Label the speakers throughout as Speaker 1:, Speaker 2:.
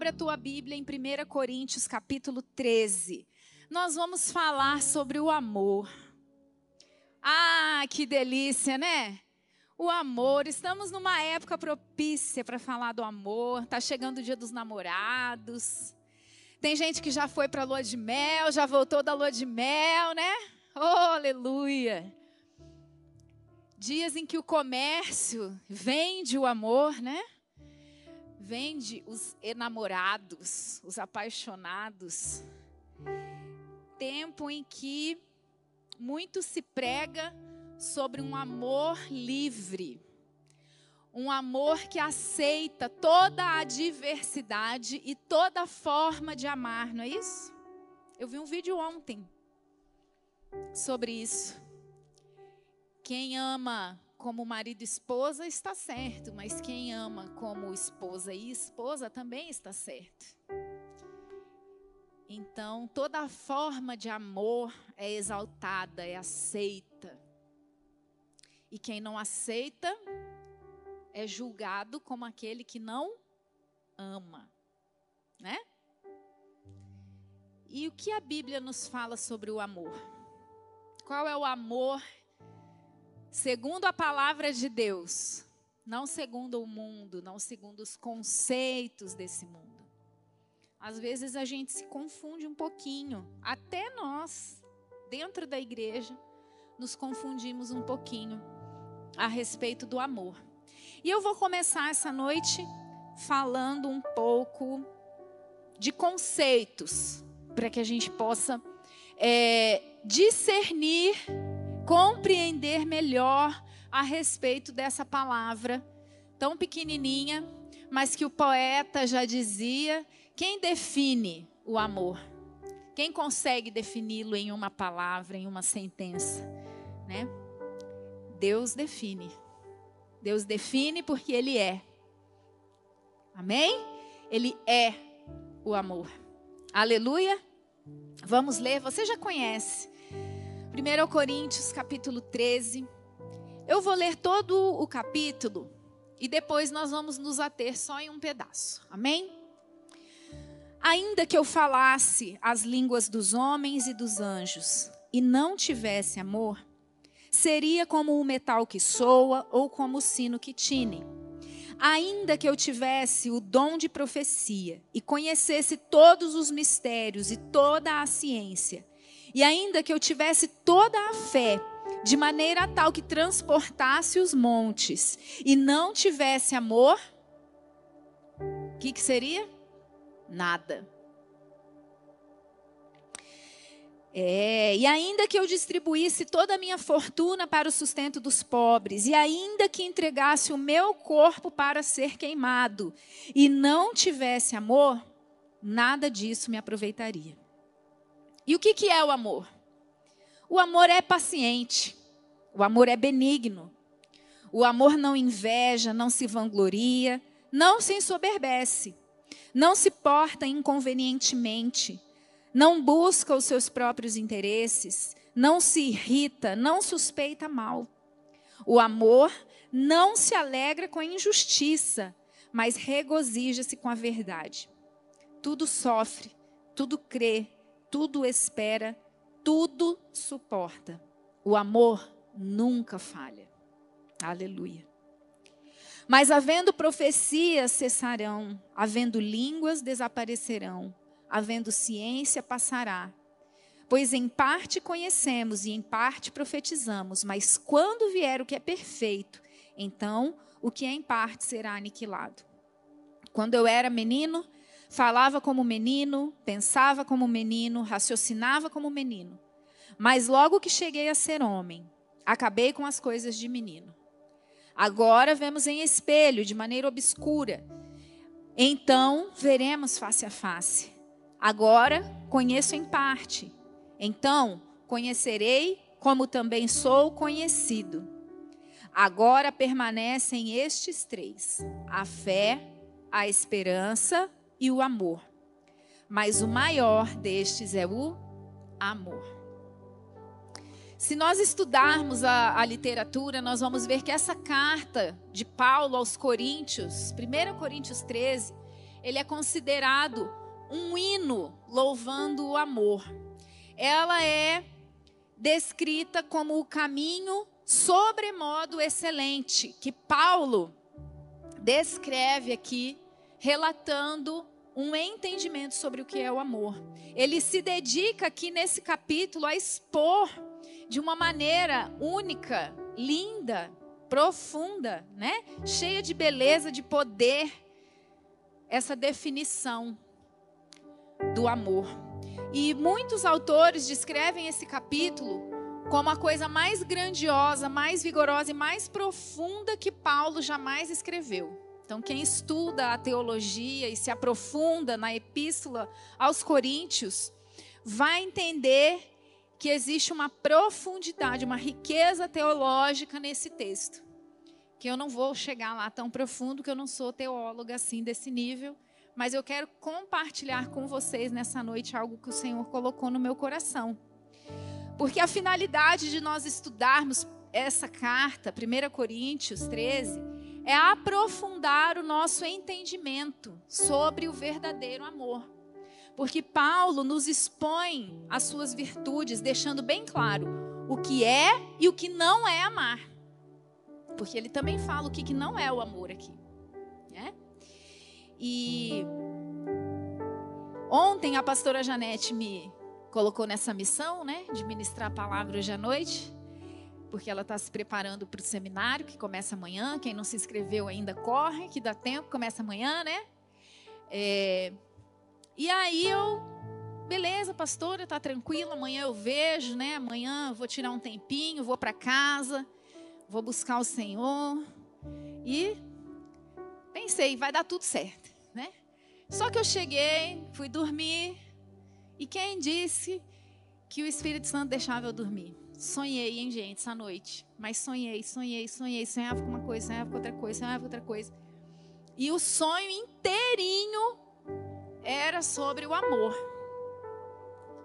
Speaker 1: Abra a tua Bíblia em 1 Coríntios capítulo 13. Nós vamos falar sobre o amor. Ah, que delícia, né? O amor. Estamos numa época propícia para falar do amor. Tá chegando o dia dos namorados. Tem gente que já foi para a lua de mel, já voltou da lua de mel, né? Oh, aleluia. Dias em que o comércio vende o amor, né? Vende os enamorados, os apaixonados. Tempo em que muito se prega sobre um amor livre. Um amor que aceita toda a diversidade e toda forma de amar, não é isso? Eu vi um vídeo ontem sobre isso. Quem ama como marido e esposa está certo, mas quem ama como esposa e esposa também está certo. Então, toda forma de amor é exaltada, é aceita. E quem não aceita é julgado como aquele que não ama, né? E o que a Bíblia nos fala sobre o amor? Qual é o amor segundo a palavra de Deus, não segundo o mundo, não segundo os conceitos desse mundo. Às vezes a gente se confunde um pouquinho, até nós, dentro da igreja, nos confundimos um pouquinho a respeito do amor. E eu vou começar essa noite falando um pouco de conceitos, para que a gente possa é, discernir compreender melhor a respeito dessa palavra tão pequenininha, mas que o poeta já dizia: quem define o amor? Quem consegue defini-lo em uma palavra, em uma sentença, né? Deus define. Deus define porque ele é. Amém? Ele é o amor. Aleluia. Vamos ler, você já conhece. 1 Coríntios capítulo 13. Eu vou ler todo o capítulo e depois nós vamos nos ater só em um pedaço. Amém? Ainda que eu falasse as línguas dos homens e dos anjos e não tivesse amor, seria como o metal que soa ou como o sino que tine. Ainda que eu tivesse o dom de profecia e conhecesse todos os mistérios e toda a ciência, e ainda que eu tivesse toda a fé, de maneira tal que transportasse os montes, e não tivesse amor, o que, que seria? Nada. É, e ainda que eu distribuísse toda a minha fortuna para o sustento dos pobres, e ainda que entregasse o meu corpo para ser queimado, e não tivesse amor, nada disso me aproveitaria. E o que, que é o amor? O amor é paciente, o amor é benigno, o amor não inveja, não se vangloria, não se ensoberbece, não se porta inconvenientemente, não busca os seus próprios interesses, não se irrita, não suspeita mal. O amor não se alegra com a injustiça, mas regozija-se com a verdade. Tudo sofre, tudo crê, tudo espera, tudo suporta. O amor nunca falha. Aleluia. Mas havendo profecias cessarão, havendo línguas desaparecerão, havendo ciência passará. Pois em parte conhecemos e em parte profetizamos, mas quando vier o que é perfeito, então o que é em parte será aniquilado. Quando eu era menino, Falava como menino, pensava como menino, raciocinava como menino. Mas logo que cheguei a ser homem, acabei com as coisas de menino. Agora vemos em espelho, de maneira obscura. Então veremos face a face. Agora conheço em parte. Então conhecerei como também sou conhecido. Agora permanecem estes três: a fé, a esperança e o amor. Mas o maior destes é o amor. Se nós estudarmos a, a, literatura, nós vamos ver que essa carta de Paulo aos Coríntios, 1 Coríntios 13, ele é considerado um hino louvando o amor. Ela é descrita como o caminho sobremodo excelente que Paulo descreve aqui, relatando um entendimento sobre o que é o amor. Ele se dedica aqui nesse capítulo a expor de uma maneira única, linda, profunda, né? Cheia de beleza, de poder, essa definição do amor. E muitos autores descrevem esse capítulo como a coisa mais grandiosa, mais vigorosa e mais profunda que Paulo jamais escreveu. Então, quem estuda a teologia e se aprofunda na epístola aos Coríntios, vai entender que existe uma profundidade, uma riqueza teológica nesse texto. Que eu não vou chegar lá tão profundo, que eu não sou teóloga assim desse nível, mas eu quero compartilhar com vocês nessa noite algo que o Senhor colocou no meu coração. Porque a finalidade de nós estudarmos essa carta, 1 Coríntios 13, é aprofundar o nosso entendimento sobre o verdadeiro amor. Porque Paulo nos expõe as suas virtudes, deixando bem claro o que é e o que não é amar. Porque ele também fala o que não é o amor aqui. Né? E ontem a pastora Janete me colocou nessa missão, né, de ministrar a palavra hoje à noite, porque ela está se preparando para o seminário que começa amanhã. Quem não se inscreveu ainda corre, que dá tempo, começa amanhã, né? É, e aí eu, beleza, pastora, tá tranquila, amanhã eu vejo, né? Amanhã vou tirar um tempinho, vou para casa, vou buscar o Senhor e pensei, vai dar tudo certo, né? Só que eu cheguei, fui dormir, e quem disse que o Espírito Santo deixava eu dormir? Sonhei, hein, gente, essa noite. Mas sonhei, sonhei, sonhei. Sonhava com uma coisa, sonhava com outra coisa, sonhava com outra coisa. E o sonho inteirinho era sobre o amor.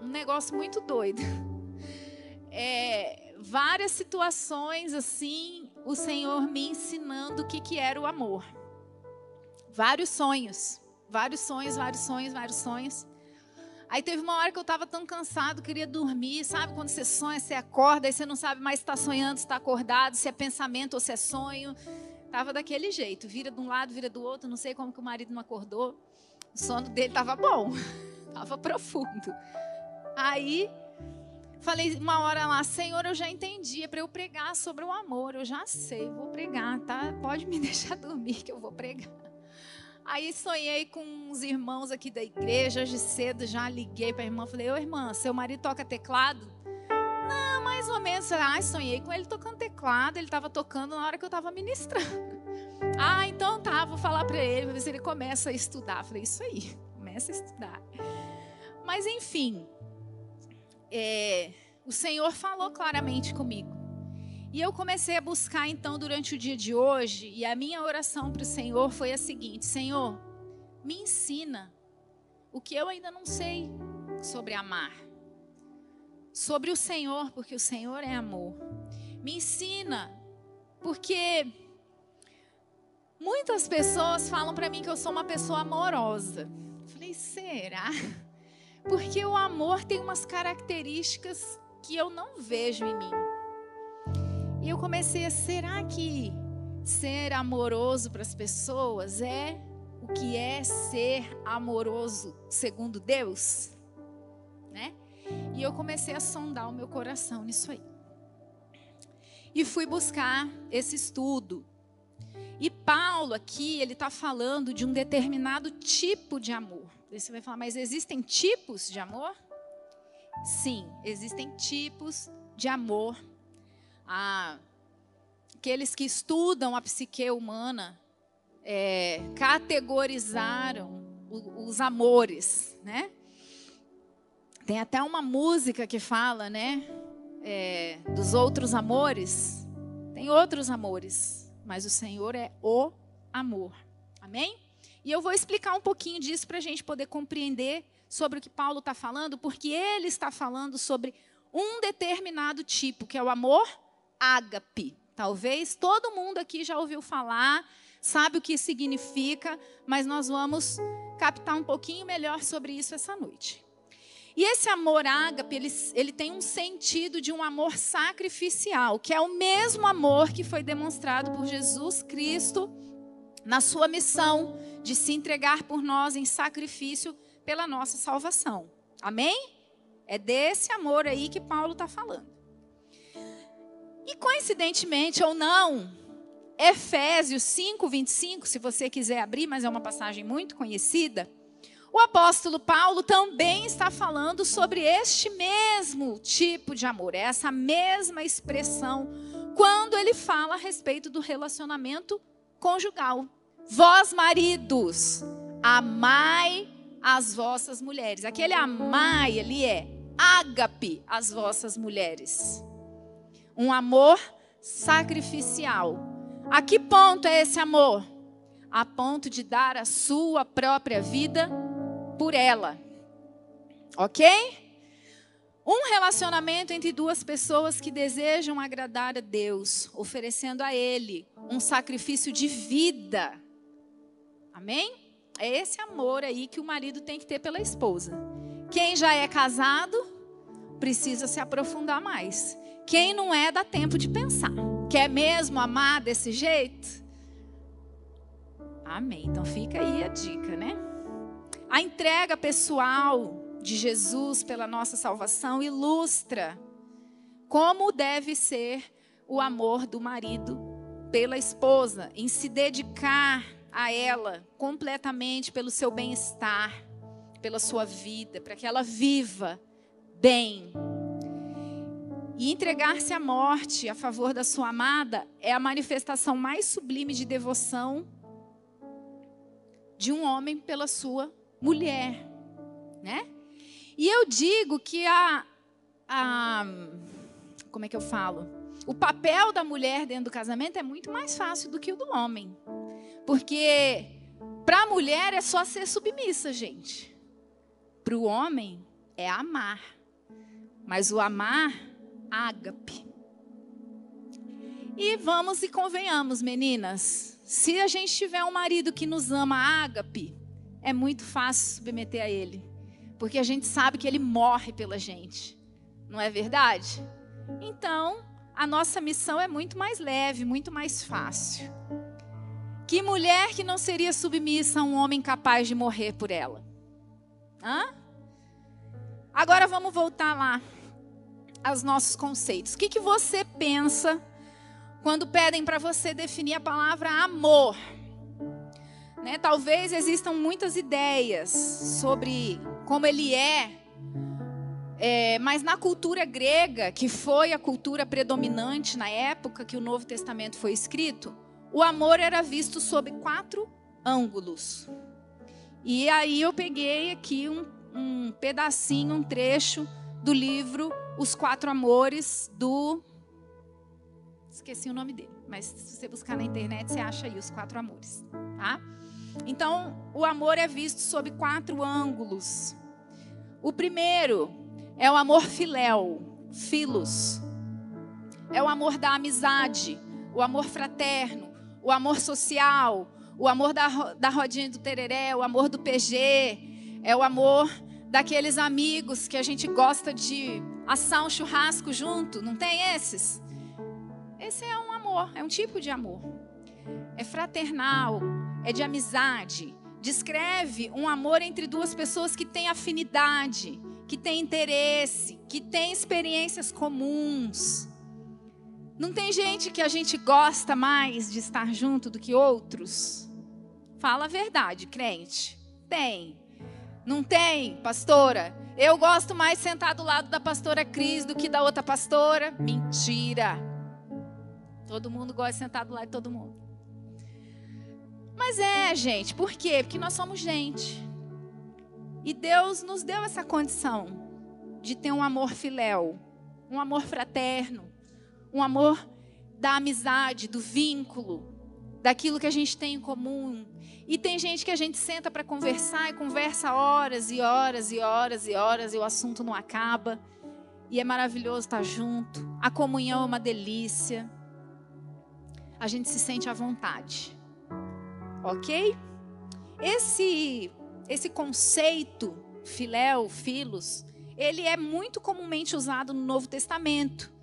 Speaker 1: Um negócio muito doido. É, várias situações assim, o Senhor me ensinando o que, que era o amor. Vários sonhos. Vários sonhos, vários sonhos, vários sonhos. Aí teve uma hora que eu estava tão cansado, queria dormir. Sabe quando você sonha, você acorda, e você não sabe mais se está sonhando, se está acordado, se é pensamento ou se é sonho. Tava daquele jeito, vira de um lado, vira do outro. Não sei como que o marido não acordou. O sono dele estava bom, estava profundo. Aí falei uma hora lá, Senhor, eu já entendi, é para eu pregar sobre o amor. Eu já sei, vou pregar, tá? Pode me deixar dormir que eu vou pregar. Aí sonhei com uns irmãos aqui da igreja, hoje cedo já liguei para a irmã, falei: "Ô irmã, seu marido toca teclado?" Não, mais ou menos. Ah, sonhei com ele tocando teclado, ele estava tocando na hora que eu estava ministrando. Ah, então tá, vou falar para ele, ver se ele começa a estudar. Falei: "Isso aí, começa a estudar." Mas enfim, é, o Senhor falou claramente comigo. E eu comecei a buscar então durante o dia de hoje, e a minha oração para o Senhor foi a seguinte: Senhor, me ensina o que eu ainda não sei sobre amar. Sobre o Senhor, porque o Senhor é amor. Me ensina, porque muitas pessoas falam para mim que eu sou uma pessoa amorosa. Eu falei, será? Porque o amor tem umas características que eu não vejo em mim. E eu comecei a, será que ser amoroso para as pessoas é o que é ser amoroso segundo Deus? Né? E eu comecei a sondar o meu coração nisso aí. E fui buscar esse estudo. E Paulo aqui, ele está falando de um determinado tipo de amor. Você vai falar, mas existem tipos de amor? Sim, existem tipos de amor aqueles que estudam a psique humana é, categorizaram os amores, né? Tem até uma música que fala, né? É, dos outros amores. Tem outros amores, mas o Senhor é o amor. Amém? E eu vou explicar um pouquinho disso para a gente poder compreender sobre o que Paulo está falando, porque ele está falando sobre um determinado tipo, que é o amor ágape. Talvez todo mundo aqui já ouviu falar, sabe o que significa, mas nós vamos captar um pouquinho melhor sobre isso essa noite. E esse amor ágape, ele, ele tem um sentido de um amor sacrificial, que é o mesmo amor que foi demonstrado por Jesus Cristo na sua missão de se entregar por nós em sacrifício pela nossa salvação. Amém? É desse amor aí que Paulo está falando. E coincidentemente ou não, Efésios 5, 25, se você quiser abrir, mas é uma passagem muito conhecida. O apóstolo Paulo também está falando sobre este mesmo tipo de amor, essa mesma expressão, quando ele fala a respeito do relacionamento conjugal. Vós, maridos, amai as vossas mulheres. Aquele amai ali é ágape as vossas mulheres. Um amor sacrificial. A que ponto é esse amor? A ponto de dar a sua própria vida por ela. Ok? Um relacionamento entre duas pessoas que desejam agradar a Deus, oferecendo a Ele um sacrifício de vida. Amém? É esse amor aí que o marido tem que ter pela esposa. Quem já é casado precisa se aprofundar mais. Quem não é, dá tempo de pensar. Quer mesmo amar desse jeito? Amém. Então fica aí a dica, né? A entrega pessoal de Jesus pela nossa salvação ilustra como deve ser o amor do marido pela esposa, em se dedicar a ela completamente pelo seu bem-estar, pela sua vida, para que ela viva bem. E entregar-se à morte a favor da sua amada é a manifestação mais sublime de devoção de um homem pela sua mulher, né? E eu digo que a, a como é que eu falo? O papel da mulher dentro do casamento é muito mais fácil do que o do homem. Porque para a mulher é só ser submissa, gente. Para o homem é amar. Mas o amar, ágape. E vamos e convenhamos, meninas. Se a gente tiver um marido que nos ama ágape, é muito fácil submeter a ele. Porque a gente sabe que ele morre pela gente. Não é verdade? Então, a nossa missão é muito mais leve, muito mais fácil. Que mulher que não seria submissa a um homem capaz de morrer por ela? Hã? Agora vamos voltar lá aos nossos conceitos. O que, que você pensa quando pedem para você definir a palavra amor? Né? Talvez existam muitas ideias sobre como ele é, é, mas na cultura grega, que foi a cultura predominante na época que o Novo Testamento foi escrito, o amor era visto sob quatro ângulos. E aí eu peguei aqui um, um pedacinho, um trecho do livro Os Quatro Amores, do. Esqueci o nome dele, mas se você buscar na internet, você acha aí os quatro amores. Tá? Então, o amor é visto sob quatro ângulos. O primeiro é o amor filéu, filos. É o amor da amizade, o amor fraterno, o amor social, o amor da, da rodinha do tereré, o amor do PG, é o amor daqueles amigos que a gente gosta de assar um churrasco junto, não tem esses? Esse é um amor, é um tipo de amor. É fraternal, é de amizade. Descreve um amor entre duas pessoas que têm afinidade, que têm interesse, que têm experiências comuns. Não tem gente que a gente gosta mais de estar junto do que outros? Fala a verdade, crente. Tem. Não tem, pastora? Eu gosto mais sentar do lado da pastora Cris do que da outra pastora? Mentira. Todo mundo gosta de sentar do lado de todo mundo. Mas é, gente, por quê? Porque nós somos gente. E Deus nos deu essa condição de ter um amor filéu, um amor fraterno, um amor da amizade, do vínculo, daquilo que a gente tem em comum. E tem gente que a gente senta para conversar e conversa horas e horas e horas e horas e o assunto não acaba. E é maravilhoso estar junto. A comunhão é uma delícia. A gente se sente à vontade. OK? Esse esse conceito filéu, filos, ele é muito comumente usado no Novo Testamento.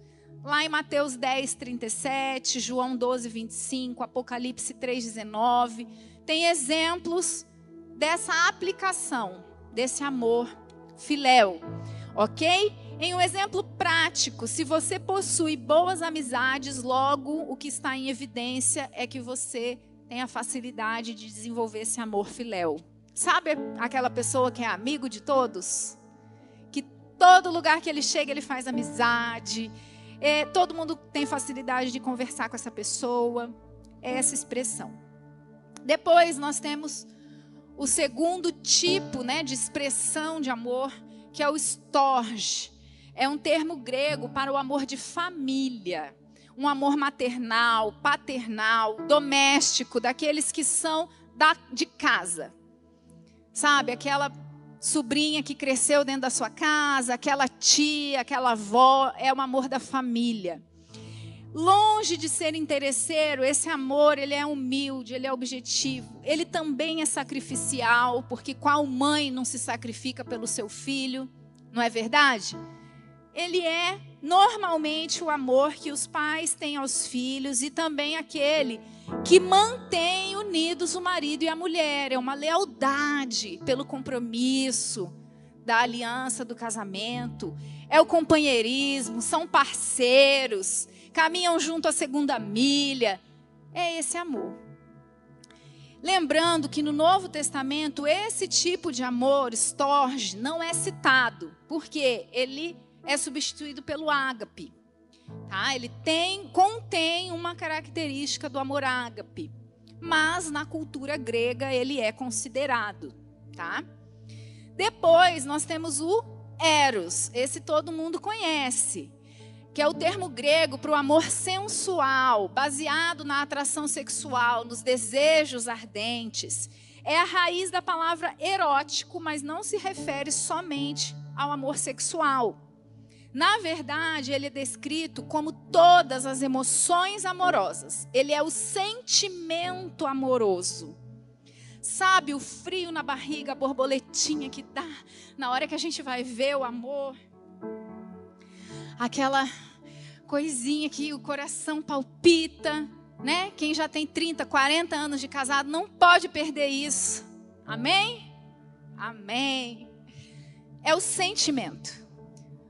Speaker 1: Lá em Mateus 10, 37, João 12, 25, Apocalipse 3, 19, tem exemplos dessa aplicação, desse amor filéu, ok? Em um exemplo prático, se você possui boas amizades, logo o que está em evidência é que você tem a facilidade de desenvolver esse amor filéu. Sabe aquela pessoa que é amigo de todos? Que todo lugar que ele chega ele faz amizade, é, todo mundo tem facilidade de conversar com essa pessoa. É essa expressão. Depois nós temos o segundo tipo né, de expressão de amor, que é o storge. É um termo grego para o amor de família. Um amor maternal, paternal, doméstico, daqueles que são da, de casa. Sabe, aquela sobrinha que cresceu dentro da sua casa, aquela tia, aquela avó, é o amor da família. Longe de ser interesseiro, esse amor, ele é humilde, ele é objetivo. Ele também é sacrificial, porque qual mãe não se sacrifica pelo seu filho? Não é verdade? Ele é normalmente o amor que os pais têm aos filhos e também aquele que mantém unidos o marido e a mulher. É uma lealdade pelo compromisso da aliança do casamento. É o companheirismo, são parceiros, caminham junto a segunda milha. É esse amor. Lembrando que no Novo Testamento esse tipo de amor, storge, não é citado, porque ele é substituído pelo ágape. Tá? Ele tem, contém uma característica do amor ágape, mas na cultura grega ele é considerado. Tá? Depois nós temos o eros, esse todo mundo conhece, que é o termo grego para o amor sensual, baseado na atração sexual, nos desejos ardentes. É a raiz da palavra erótico, mas não se refere somente ao amor sexual. Na verdade, ele é descrito como todas as emoções amorosas. Ele é o sentimento amoroso. Sabe o frio na barriga, a borboletinha que dá na hora que a gente vai ver o amor? Aquela coisinha que o coração palpita, né? Quem já tem 30, 40 anos de casado não pode perder isso. Amém? Amém. É o sentimento.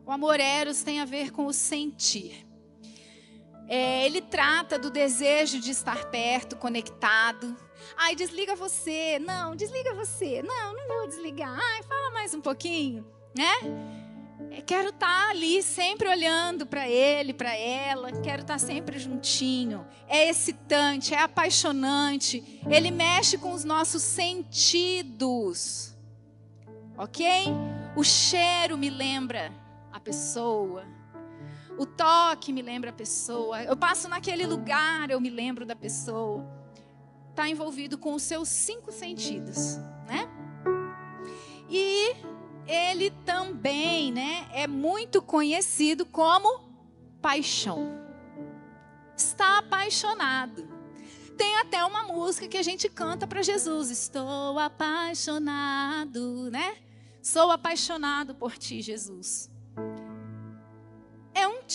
Speaker 1: O amor eros tem a ver com o sentir. É, ele trata do desejo de estar perto, conectado. Ai, desliga você. Não, desliga você. Não, não vou desligar. Ai, fala mais um pouquinho, né? É, quero estar ali sempre olhando para ele, para ela. Quero estar sempre juntinho. É excitante, é apaixonante. Ele mexe com os nossos sentidos. Ok? O cheiro me lembra a pessoa. O toque me lembra a pessoa. Eu passo naquele lugar, eu me lembro da pessoa. Está envolvido com os seus cinco sentidos, né? E ele também, né, é muito conhecido como paixão. Está apaixonado. Tem até uma música que a gente canta para Jesus. Estou apaixonado, né? Sou apaixonado por ti, Jesus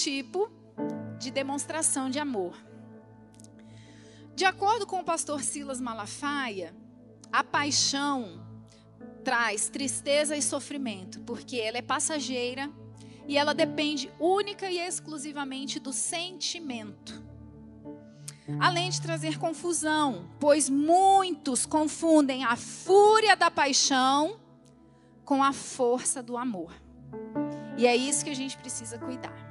Speaker 1: tipo de demonstração de amor. De acordo com o pastor Silas Malafaia, a paixão traz tristeza e sofrimento, porque ela é passageira e ela depende única e exclusivamente do sentimento. Além de trazer confusão, pois muitos confundem a fúria da paixão com a força do amor. E é isso que a gente precisa cuidar.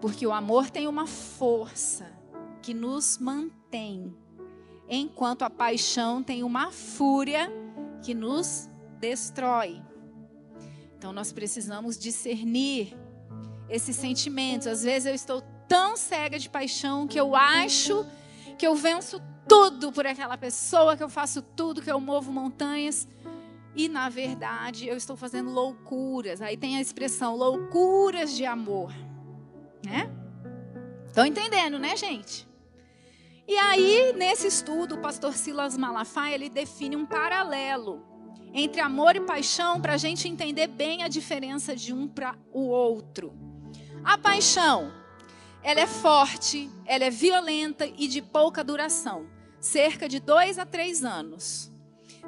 Speaker 1: Porque o amor tem uma força que nos mantém enquanto a paixão tem uma fúria que nos destrói. Então nós precisamos discernir esses sentimentos. Às vezes eu estou tão cega de paixão que eu acho que eu venço tudo por aquela pessoa, que eu faço tudo, que eu movo montanhas. E na verdade eu estou fazendo loucuras. Aí tem a expressão loucuras de amor, né? Estão entendendo, né, gente? E aí, nesse estudo, o pastor Silas Malafaia, ele define um paralelo entre amor e paixão para a gente entender bem a diferença de um para o outro. A paixão, ela é forte, ela é violenta e de pouca duração, cerca de dois a três anos.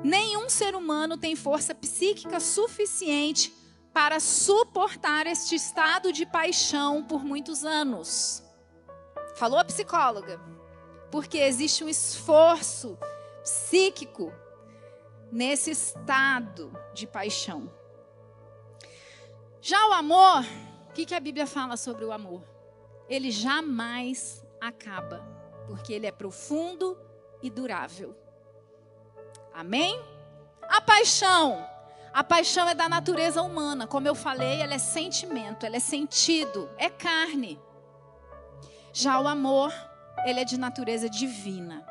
Speaker 1: Nenhum ser humano tem força psíquica suficiente para suportar este estado de paixão por muitos anos. Falou a psicóloga. Porque existe um esforço psíquico nesse estado de paixão. Já o amor, o que, que a Bíblia fala sobre o amor? Ele jamais acaba, porque ele é profundo e durável. Amém? A paixão. A paixão é da natureza humana. Como eu falei, ela é sentimento, ela é sentido, é carne. Já o amor, ele é de natureza divina.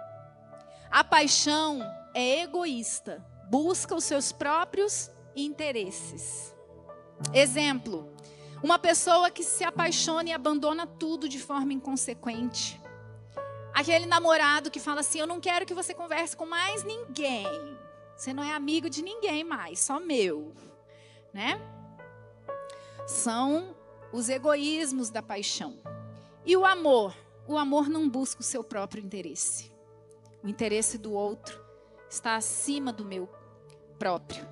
Speaker 1: A paixão é egoísta, busca os seus próprios interesses. Exemplo: uma pessoa que se apaixona e abandona tudo de forma inconsequente. Aquele namorado que fala assim: Eu não quero que você converse com mais ninguém. Você não é amigo de ninguém mais, só meu. Né? São os egoísmos da paixão. E o amor? O amor não busca o seu próprio interesse. O interesse do outro está acima do meu próprio.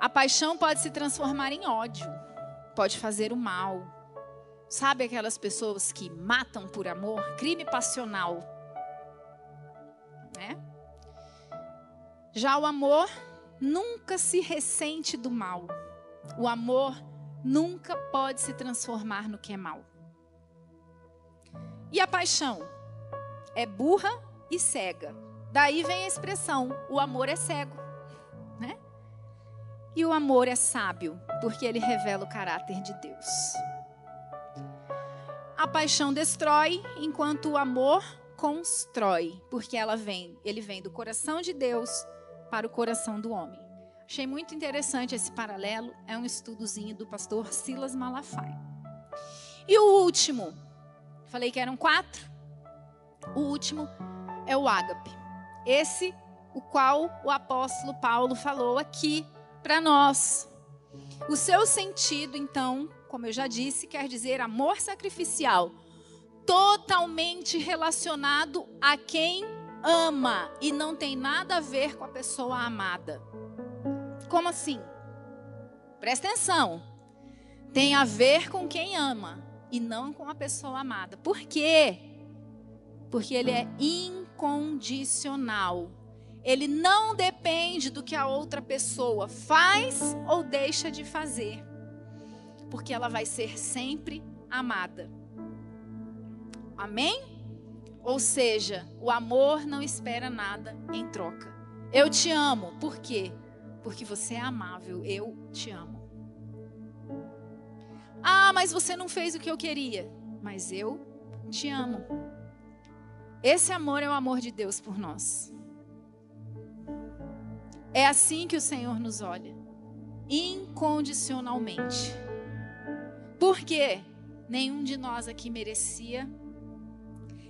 Speaker 1: A paixão pode se transformar em ódio, pode fazer o mal. Sabe aquelas pessoas que matam por amor? Crime passional. Né? Já o amor nunca se ressente do mal. O amor nunca pode se transformar no que é mal. E a paixão? É burra e cega. Daí vem a expressão: o amor é cego. Né? E o amor é sábio, porque ele revela o caráter de Deus. A paixão destrói, enquanto o amor constrói, porque ela vem, ele vem do coração de Deus para o coração do homem. Achei muito interessante esse paralelo, é um estudozinho do pastor Silas Malafaia. E o último, Falei que eram quatro. O último é o ágape. Esse, o qual o apóstolo Paulo falou aqui para nós. O seu sentido, então, como eu já disse, quer dizer amor sacrificial, totalmente relacionado a quem ama e não tem nada a ver com a pessoa amada. Como assim? Presta atenção. Tem a ver com quem ama e não com a pessoa amada. Por quê? Porque ele é incondicional. Ele não depende do que a outra pessoa faz ou deixa de fazer. Porque ela vai ser sempre amada. Amém? Ou seja, o amor não espera nada em troca. Eu te amo. Por quê? Porque você é amável. Eu te amo. Ah, mas você não fez o que eu queria. Mas eu te amo. Esse amor é o amor de Deus por nós. É assim que o Senhor nos olha, incondicionalmente. Porque nenhum de nós aqui merecia,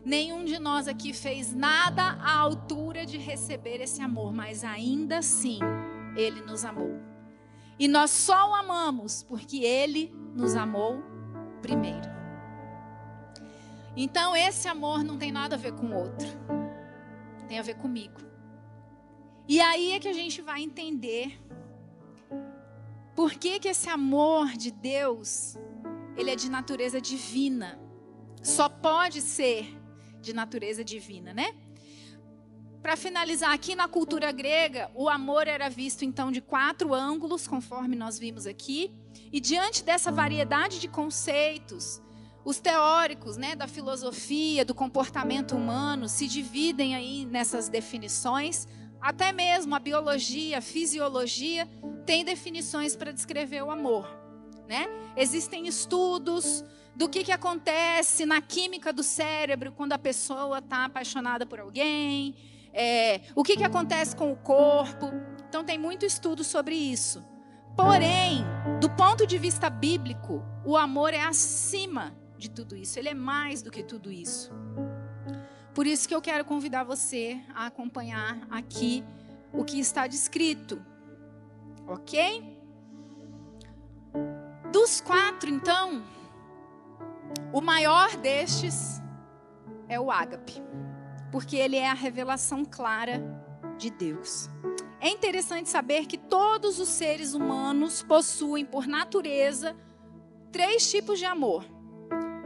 Speaker 1: nenhum de nós aqui fez nada à altura de receber esse amor, mas ainda assim, Ele nos amou. E nós só o amamos porque Ele nos amou primeiro. Então esse amor não tem nada a ver com o outro. Tem a ver comigo. E aí é que a gente vai entender por que, que esse amor de Deus, ele é de natureza divina. Só pode ser de natureza divina, né? Para finalizar, aqui na cultura grega, o amor era visto então de quatro ângulos, conforme nós vimos aqui. E diante dessa variedade de conceitos, Os teóricos né, da filosofia, do comportamento humano, se dividem aí nessas definições. Até mesmo a biologia, a fisiologia, tem definições para descrever o amor. Né? Existem estudos do que, que acontece na química do cérebro quando a pessoa está apaixonada por alguém, é, o que, que acontece com o corpo. Então, tem muito estudo sobre isso. Porém, do ponto de vista bíblico, o amor é acima de tudo isso, ele é mais do que tudo isso. Por isso que eu quero convidar você a acompanhar aqui o que está descrito, ok? Dos quatro, então, o maior destes é o ágape, porque ele é a revelação clara de Deus. É interessante saber que todos os seres humanos possuem, por natureza, três tipos de amor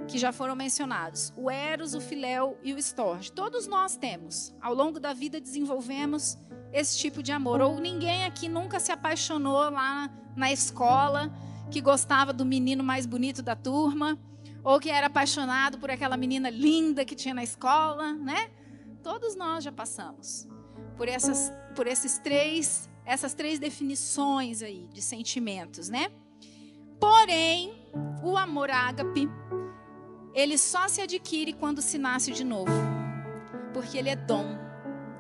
Speaker 1: que já foram mencionados: o Eros, o Filéu e o Storge. Todos nós temos. Ao longo da vida desenvolvemos esse tipo de amor. Ou ninguém aqui nunca se apaixonou lá na escola, que gostava do menino mais bonito da turma, ou que era apaixonado por aquela menina linda que tinha na escola, né? Todos nós já passamos por essas por esses três essas três definições aí de sentimentos, né? Porém, o amor ágape ele só se adquire quando se nasce de novo. Porque ele é dom,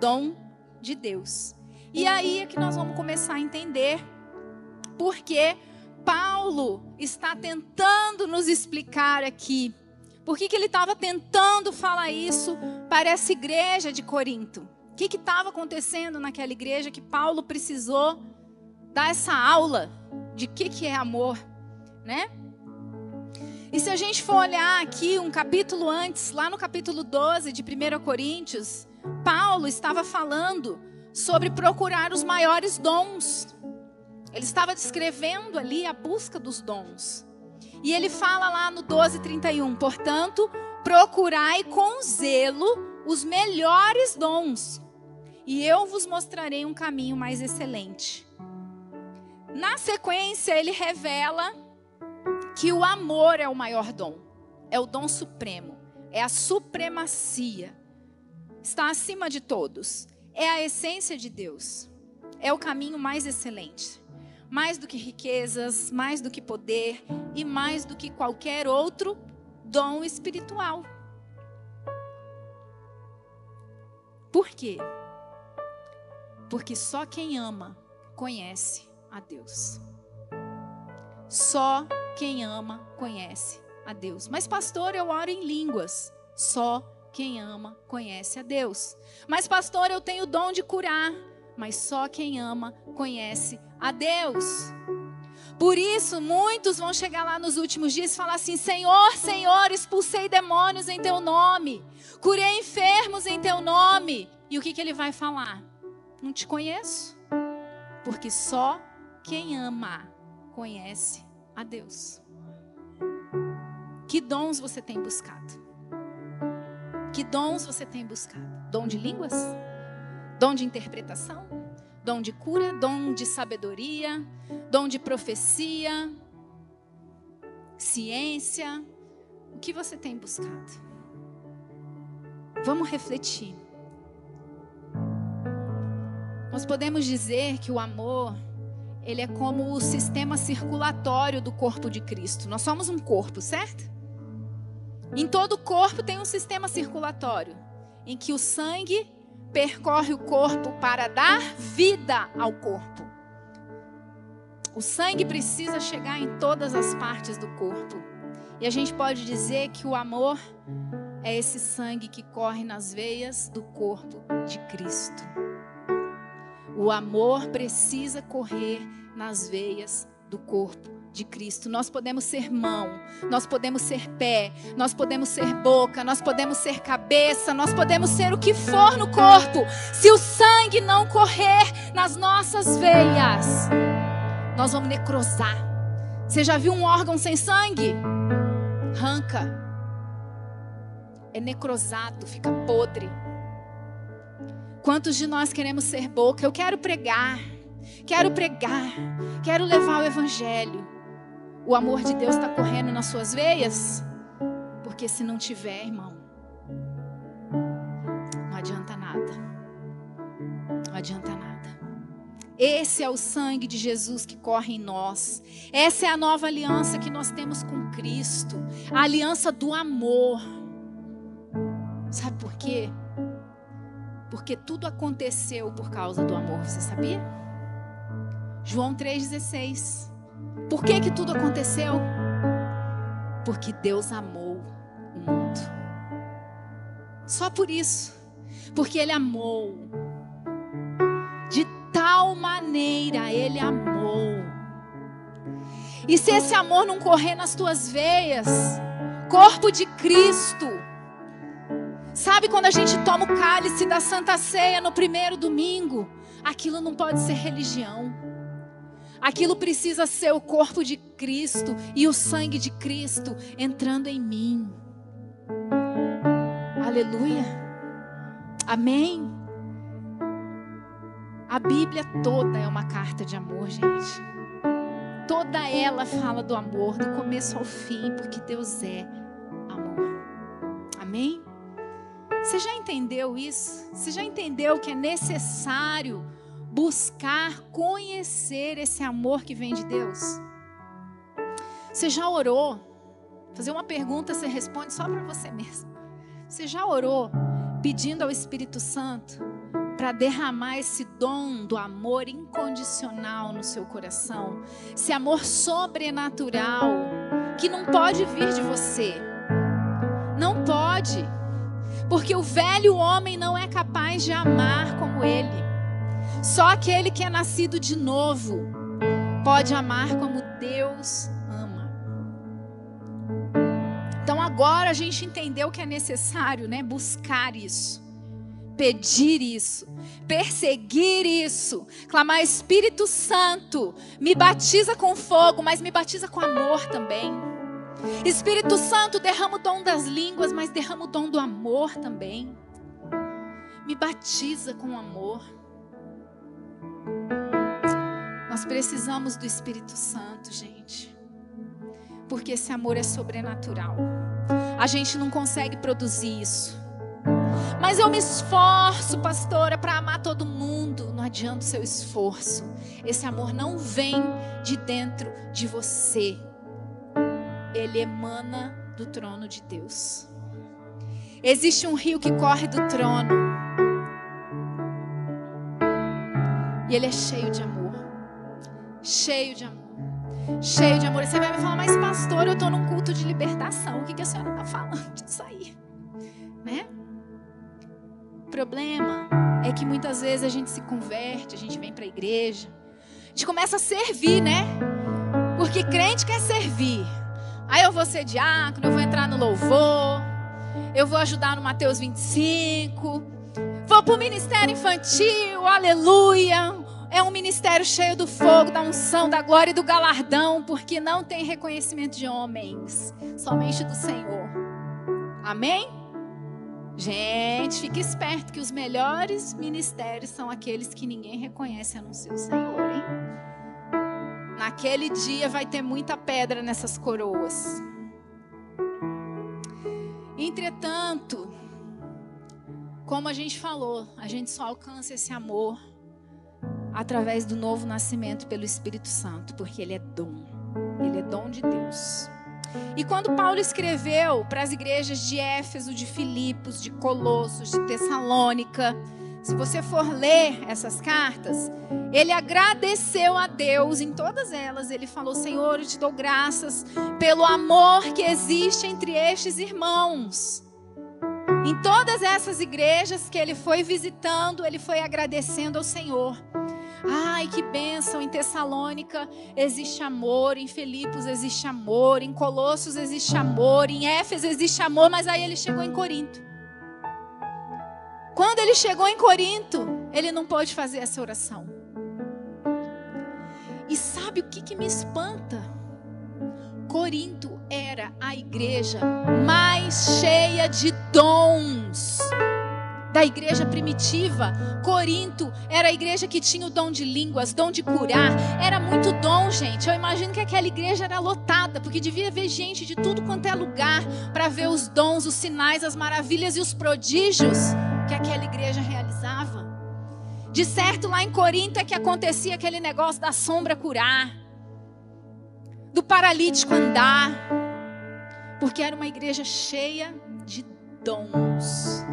Speaker 1: dom de Deus. E aí é que nós vamos começar a entender porque Paulo está tentando nos explicar aqui. Por que, que ele estava tentando falar isso para essa igreja de Corinto? O que estava acontecendo naquela igreja que Paulo precisou dar essa aula de o que, que é amor, né? E se a gente for olhar aqui um capítulo antes, lá no capítulo 12 de 1 Coríntios, Paulo estava falando sobre procurar os maiores dons. Ele estava descrevendo ali a busca dos dons. E ele fala lá no 12:31, portanto, procurai com zelo os melhores dons, e eu vos mostrarei um caminho mais excelente. Na sequência, ele revela que o amor é o maior dom, é o dom supremo, é a supremacia, está acima de todos, é a essência de Deus, é o caminho mais excelente. Mais do que riquezas, mais do que poder e mais do que qualquer outro dom espiritual. Por quê? Porque só quem ama conhece a Deus. Só quem ama conhece a Deus. Mas, pastor, eu oro em línguas. Só quem ama conhece a Deus. Mas, pastor, eu tenho o dom de curar. Mas só quem ama conhece a Deus. Por isso, muitos vão chegar lá nos últimos dias e falar assim: Senhor, Senhor, expulsei demônios em teu nome, curei enfermos em teu nome. E o que, que ele vai falar? Não te conheço. Porque só quem ama conhece a Deus. Que dons você tem buscado? Que dons você tem buscado? Dom de línguas? Dom de interpretação? Dom de cura? Dom de sabedoria? Dom de profecia? Ciência? O que você tem buscado? Vamos refletir. Nós podemos dizer que o amor ele é como o sistema circulatório do corpo de Cristo. Nós somos um corpo, certo? Em todo corpo tem um sistema circulatório, em que o sangue percorre o corpo para dar vida ao corpo. O sangue precisa chegar em todas as partes do corpo. E a gente pode dizer que o amor é esse sangue que corre nas veias do corpo de Cristo. O amor precisa correr nas veias do corpo de Cristo. Nós podemos ser mão, nós podemos ser pé, nós podemos ser boca, nós podemos ser cabeça, nós podemos ser o que for no corpo. Se o sangue não correr nas nossas veias, nós vamos necrosar. Você já viu um órgão sem sangue? Ranca. É necrosado, fica podre. Quantos de nós queremos ser boca? Eu quero pregar, quero pregar, quero levar o Evangelho. O amor de Deus está correndo nas suas veias? Porque se não tiver, irmão, não adianta nada. Não adianta nada. Esse é o sangue de Jesus que corre em nós. Essa é a nova aliança que nós temos com Cristo a aliança do amor. Sabe por quê? Porque tudo aconteceu por causa do amor, você sabia? João 3,16. Por que, que tudo aconteceu? Porque Deus amou o mundo. Só por isso. Porque Ele amou. De tal maneira Ele amou. E se esse amor não correr nas tuas veias, corpo de Cristo. Sabe quando a gente toma o cálice da Santa Ceia no primeiro domingo? Aquilo não pode ser religião. Aquilo precisa ser o corpo de Cristo e o sangue de Cristo entrando em mim. Aleluia. Amém. A Bíblia toda é uma carta de amor, gente. Toda ela fala do amor, do começo ao fim, porque Deus é amor. Amém? Você já entendeu isso? Você já entendeu que é necessário buscar conhecer esse amor que vem de Deus? Você já orou? Fazer uma pergunta, você responde só para você mesmo. Você já orou pedindo ao Espírito Santo para derramar esse dom do amor incondicional no seu coração? Esse amor sobrenatural que não pode vir de você. Não pode. Porque o velho homem não é capaz de amar como ele. Só aquele que é nascido de novo pode amar como Deus ama. Então agora a gente entendeu que é necessário, né, buscar isso. Pedir isso, perseguir isso, clamar Espírito Santo, me batiza com fogo, mas me batiza com amor também. Espírito Santo, derrama o dom das línguas, mas derrama o dom do amor também. Me batiza com amor. Nós precisamos do Espírito Santo, gente. Porque esse amor é sobrenatural. A gente não consegue produzir isso. Mas eu me esforço, pastora, para amar todo mundo. Não adianta o seu esforço. Esse amor não vem de dentro de você. Ele emana do trono de Deus. Existe um rio que corre do trono. E ele é cheio de amor. Cheio de amor. Cheio de amor. E você vai me falar, mas pastor, eu estou num culto de libertação. O que, que a senhora está falando disso aí? Né? O problema é que muitas vezes a gente se converte, a gente vem para a igreja, a gente começa a servir, né? Porque crente quer servir. Aí eu vou ser diácono, eu vou entrar no louvor, eu vou ajudar no Mateus 25, vou para o ministério infantil, aleluia. É um ministério cheio do fogo, da unção, da glória e do galardão, porque não tem reconhecimento de homens, somente do Senhor. Amém? Gente, fique esperto que os melhores ministérios são aqueles que ninguém reconhece a não ser o Senhor, hein? Naquele dia vai ter muita pedra nessas coroas. Entretanto, como a gente falou, a gente só alcança esse amor através do novo nascimento pelo Espírito Santo, porque ele é dom. Ele é dom de Deus. E quando Paulo escreveu para as igrejas de Éfeso, de Filipos, de Colossos, de Tessalônica, se você for ler essas cartas, ele agradeceu a Deus em todas elas. Ele falou: Senhor, eu te dou graças pelo amor que existe entre estes irmãos. Em todas essas igrejas que ele foi visitando, ele foi agradecendo ao Senhor. Ai, que bênção! Em Tessalônica existe amor, em Filipos existe amor, em Colossos existe amor, em Éfeso existe amor, mas aí ele chegou em Corinto. Quando ele chegou em Corinto, ele não pôde fazer essa oração. E sabe o que, que me espanta? Corinto era a igreja mais cheia de dons da igreja primitiva. Corinto era a igreja que tinha o dom de línguas, dom de curar. Era muito dom, gente. Eu imagino que aquela igreja era lotada, porque devia ver gente de tudo quanto é lugar para ver os dons, os sinais, as maravilhas e os prodígios que aquela igreja realizava. De certo, lá em Corinto é que acontecia aquele negócio da sombra curar, do paralítico andar, porque era uma igreja cheia de dons.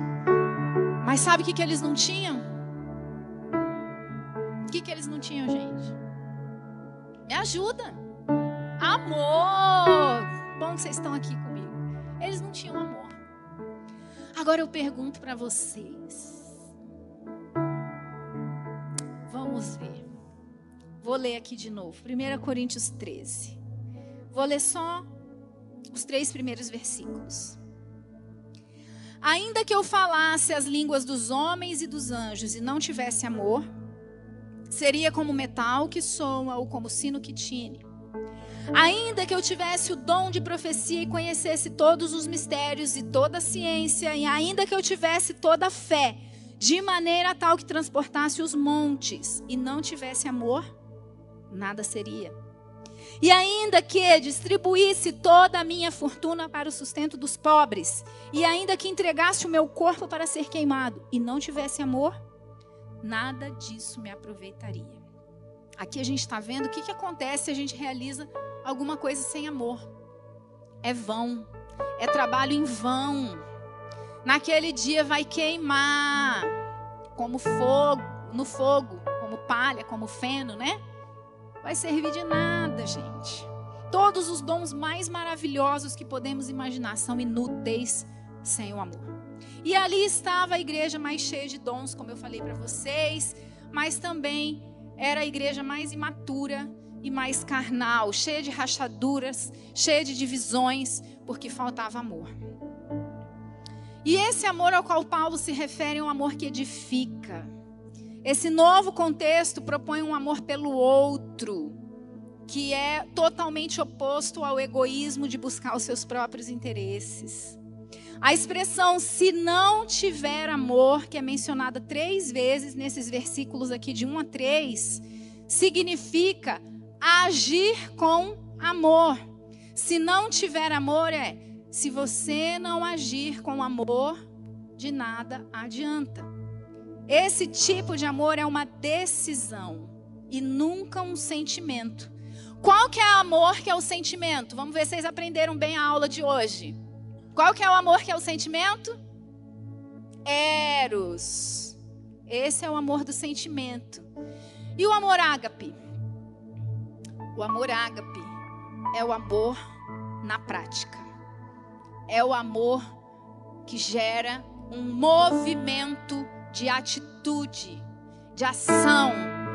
Speaker 1: Mas sabe o que, que eles não tinham? O que, que eles não tinham, gente? Me ajuda. Amor. Bom que vocês estão aqui comigo. Eles não tinham amor. Agora eu pergunto para vocês. Vamos ver. Vou ler aqui de novo. 1 Coríntios 13. Vou ler só os três primeiros versículos. Ainda que eu falasse as línguas dos homens e dos anjos e não tivesse amor, seria como metal que soa ou como sino que tine. Ainda que eu tivesse o dom de profecia e conhecesse todos os mistérios e toda a ciência, e ainda que eu tivesse toda a fé, de maneira tal que transportasse os montes e não tivesse amor, nada seria. E ainda que distribuísse toda a minha fortuna para o sustento dos pobres, e ainda que entregasse o meu corpo para ser queimado, e não tivesse amor, nada disso me aproveitaria. Aqui a gente está vendo o que, que acontece se a gente realiza alguma coisa sem amor. É vão, é trabalho em vão. Naquele dia vai queimar como fogo, no fogo, como palha, como feno, né? Vai servir de nada, gente. Todos os dons mais maravilhosos que podemos imaginar são inúteis sem o amor. E ali estava a igreja mais cheia de dons, como eu falei para vocês, mas também era a igreja mais imatura e mais carnal, cheia de rachaduras, cheia de divisões, porque faltava amor. E esse amor ao qual Paulo se refere é um amor que edifica esse novo contexto propõe um amor pelo outro, que é totalmente oposto ao egoísmo de buscar os seus próprios interesses. A expressão se não tiver amor, que é mencionada três vezes nesses versículos aqui de 1 a 3, significa agir com amor. Se não tiver amor, é se você não agir com amor, de nada adianta. Esse tipo de amor é uma decisão e nunca um sentimento. Qual que é o amor que é o sentimento? Vamos ver se vocês aprenderam bem a aula de hoje. Qual que é o amor que é o sentimento? Eros. Esse é o amor do sentimento. E o amor ágape? O amor ágape é o amor na prática. É o amor que gera um movimento de atitude, de ação,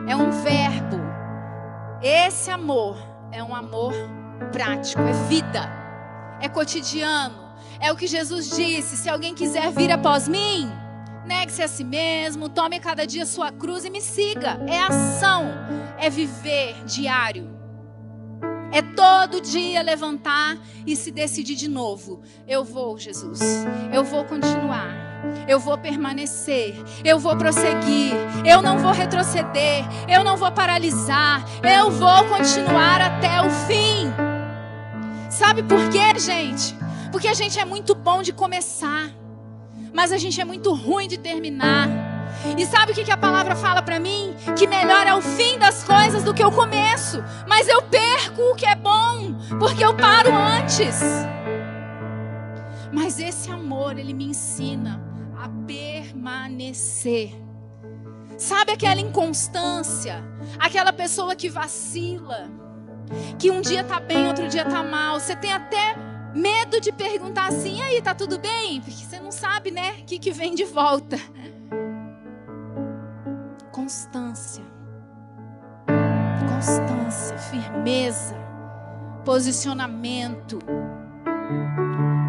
Speaker 1: é um verbo. Esse amor é um amor prático, é vida, é cotidiano. É o que Jesus disse: se alguém quiser vir após mim, negue-se a si mesmo, tome cada dia sua cruz e me siga. É ação, é viver diário. É todo dia levantar e se decidir de novo. Eu vou, Jesus. Eu vou continuar eu vou permanecer, eu vou prosseguir, eu não vou retroceder, eu não vou paralisar, eu vou continuar até o fim. Sabe por quê, gente? Porque a gente é muito bom de começar, mas a gente é muito ruim de terminar. E sabe o que, a palavra fala para mim? Que melhor é o fim das coisas do que o começo. Mas eu perco o que é bom, porque eu paro antes. Mas esse amor, ele me ensina permanecer. Sabe aquela inconstância? Aquela pessoa que vacila, que um dia tá bem, outro dia tá mal. Você tem até medo de perguntar assim: e aí, tá tudo bem? Porque você não sabe, né? O que, que vem de volta. Constância. Constância, firmeza, posicionamento.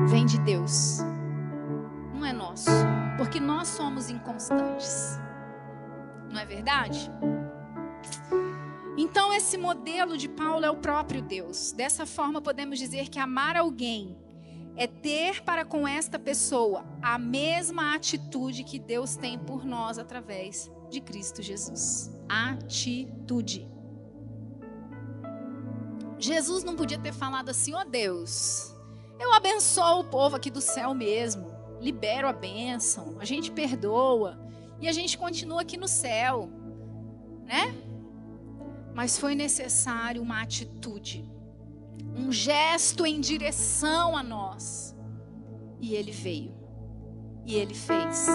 Speaker 1: Vem de Deus, não é nosso porque nós somos inconstantes. Não é verdade? Então, esse modelo de Paulo é o próprio Deus. Dessa forma, podemos dizer que amar alguém é ter para com esta pessoa a mesma atitude que Deus tem por nós através de Cristo Jesus. Atitude. Jesus não podia ter falado assim, ó oh Deus, eu abençoo o povo aqui do céu mesmo, libero a bênção, a gente perdoa e a gente continua aqui no céu, né? Mas foi necessário uma atitude, um gesto em direção a nós. E ele veio. E ele fez.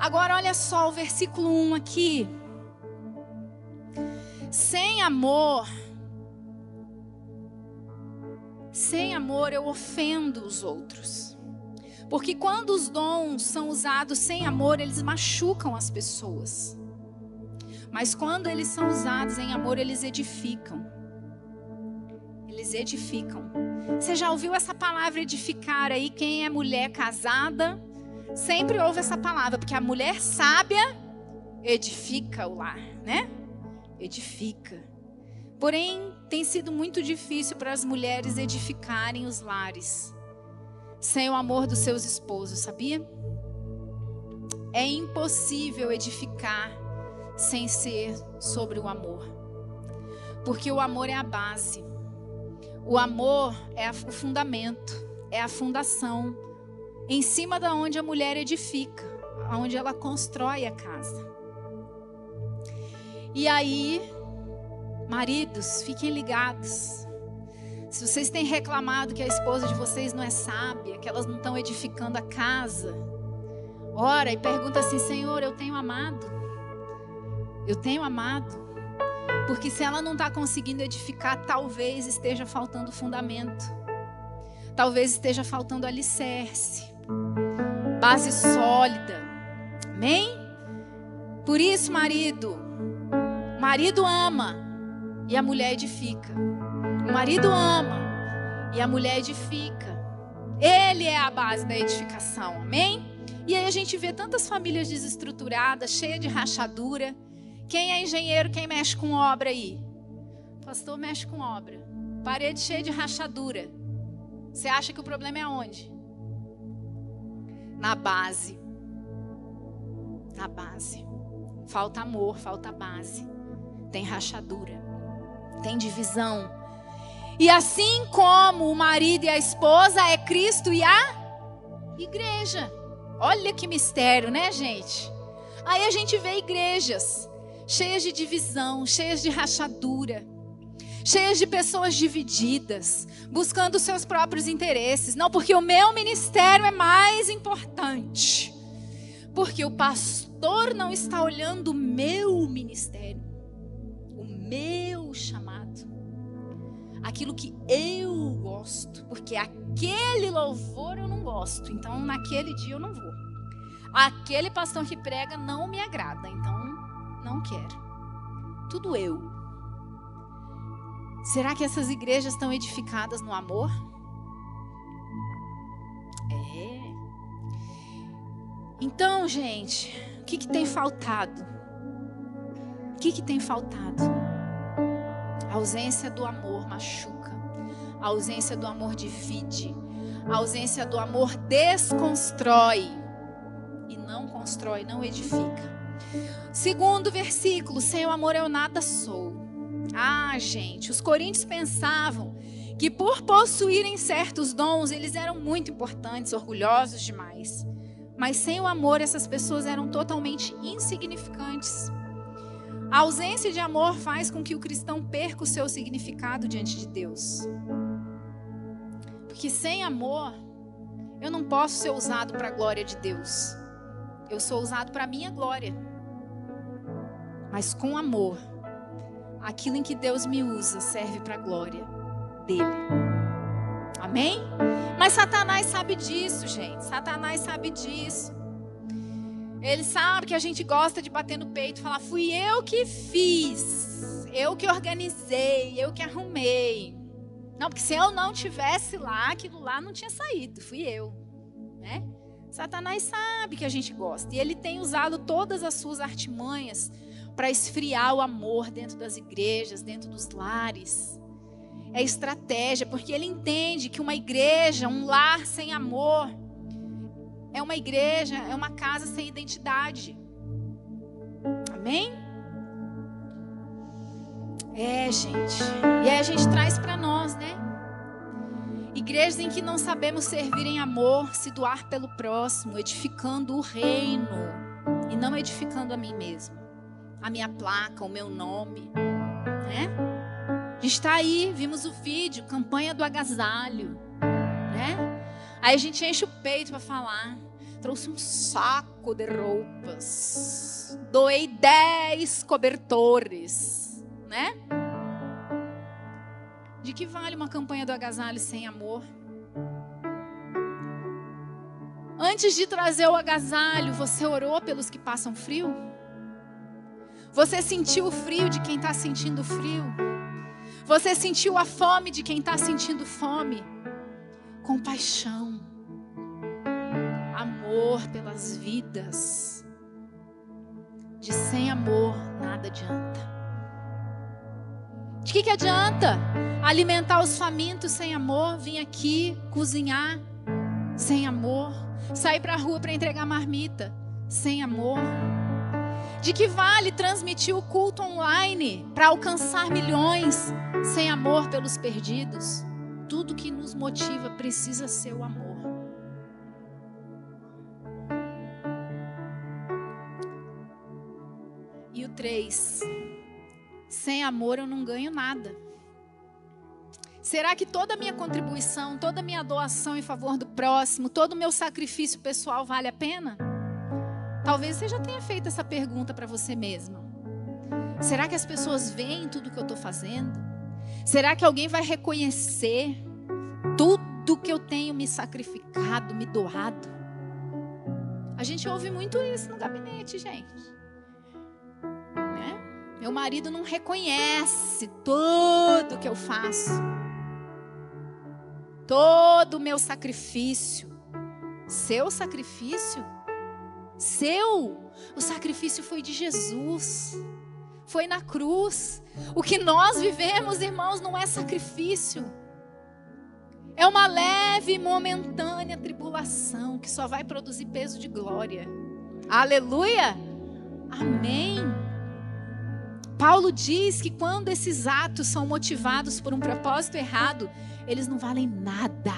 Speaker 1: Agora olha só o versículo 1 aqui. Sem amor, sem amor eu ofendo os outros. Porque quando os dons são usados sem amor, eles machucam as pessoas. Mas quando eles são usados em amor, eles edificam. Eles edificam. Você já ouviu essa palavra edificar aí? Quem é mulher casada sempre ouve essa palavra, porque a mulher sábia edifica o lar, né? Edifica. Porém, tem sido muito difícil para as mulheres edificarem os lares sem o amor dos seus esposos, sabia? É impossível edificar sem ser sobre o amor. Porque o amor é a base. O amor é o fundamento, é a fundação em cima da onde a mulher edifica, onde ela constrói a casa. E aí, maridos, fiquem ligados. Se vocês têm reclamado que a esposa de vocês não é sábia, que elas não estão edificando a casa, ora e pergunta assim: Senhor, eu tenho amado? Eu tenho amado? Porque se ela não está conseguindo edificar, talvez esteja faltando fundamento, talvez esteja faltando alicerce, base sólida. Amém? Por isso, marido, marido ama e a mulher edifica. O marido ama e a mulher edifica. Ele é a base da edificação, amém? E aí a gente vê tantas famílias desestruturadas, cheias de rachadura. Quem é engenheiro, quem mexe com obra aí? pastor mexe com obra. Parede cheia de rachadura. Você acha que o problema é onde? Na base. Na base. Falta amor, falta base. Tem rachadura. Tem divisão e assim como o marido e a esposa é Cristo e a igreja. Olha que mistério, né, gente? Aí a gente vê igrejas cheias de divisão, cheias de rachadura, cheias de pessoas divididas, buscando seus próprios interesses. Não porque o meu ministério é mais importante, porque o pastor não está olhando o meu ministério, o meu chamado aquilo que eu gosto, porque aquele louvor eu não gosto, então naquele dia eu não vou. Aquele pastor que prega não me agrada, então não quero. Tudo eu. Será que essas igrejas estão edificadas no amor? É. Então, gente, o que, que tem faltado? O que, que tem faltado? A ausência do amor machuca. A ausência do amor divide. A ausência do amor desconstrói. E não constrói, não edifica. Segundo versículo: sem o amor eu nada sou. Ah, gente, os coríntios pensavam que por possuírem certos dons, eles eram muito importantes, orgulhosos demais. Mas sem o amor, essas pessoas eram totalmente insignificantes. A ausência de amor faz com que o cristão perca o seu significado diante de Deus. Porque sem amor, eu não posso ser usado para a glória de Deus. Eu sou usado para a minha glória. Mas com amor, aquilo em que Deus me usa serve para a glória dele. Amém? Mas Satanás sabe disso, gente. Satanás sabe disso. Ele sabe que a gente gosta de bater no peito e falar: fui eu que fiz, eu que organizei, eu que arrumei. Não, porque se eu não tivesse lá, aquilo lá não tinha saído, fui eu, né? Satanás sabe que a gente gosta e ele tem usado todas as suas artimanhas para esfriar o amor dentro das igrejas, dentro dos lares. é estratégia, porque ele entende que uma igreja, um lar sem amor, é uma igreja, é uma casa sem identidade. Amém? É, gente. E aí a gente traz para nós, né? Igrejas em que não sabemos servir em amor, se doar pelo próximo, edificando o reino e não edificando a mim mesmo, a minha placa, o meu nome, né? A gente está aí, vimos o vídeo, campanha do agasalho? Aí a gente enche o peito para falar. Trouxe um saco de roupas, doei dez cobertores, né? De que vale uma campanha do agasalho sem amor? Antes de trazer o agasalho, você orou pelos que passam frio? Você sentiu o frio de quem está sentindo frio? Você sentiu a fome de quem está sentindo fome? Compaixão, amor pelas vidas. De sem amor, nada adianta. De que, que adianta alimentar os famintos sem amor? Vir aqui cozinhar sem amor? Sair para a rua para entregar marmita sem amor? De que vale transmitir o culto online para alcançar milhões sem amor pelos perdidos? Tudo que nos motiva precisa ser o amor. 3 sem amor eu não ganho nada. Será que toda a minha contribuição, toda a minha doação em favor do próximo, todo o meu sacrifício pessoal vale a pena? Talvez você já tenha feito essa pergunta para você mesma. Será que as pessoas veem tudo que eu estou fazendo? Será que alguém vai reconhecer tudo que eu tenho me sacrificado, me doado? A gente ouve muito isso no gabinete, gente. Meu marido não reconhece tudo que eu faço. Todo o meu sacrifício. Seu sacrifício? Seu. O sacrifício foi de Jesus. Foi na cruz. O que nós vivemos, irmãos, não é sacrifício. É uma leve e momentânea tribulação que só vai produzir peso de glória. Aleluia! Amém. Paulo diz que quando esses atos são motivados por um propósito errado, eles não valem nada.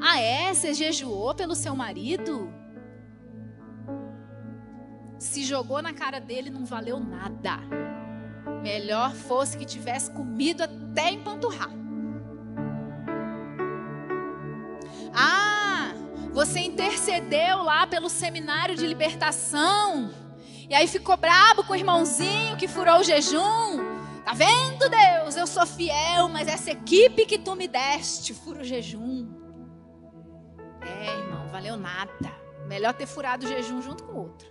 Speaker 1: Ah, é? Você jejuou pelo seu marido? Se jogou na cara dele, não valeu nada. Melhor fosse que tivesse comido até empanturrar. Ah, você intercedeu lá pelo seminário de libertação e aí ficou brabo com o irmãozinho que furou o jejum. Tá vendo, Deus? Eu sou fiel, mas essa equipe que tu me deste fura o jejum. É, irmão, valeu nada. Melhor ter furado o jejum junto com o outro.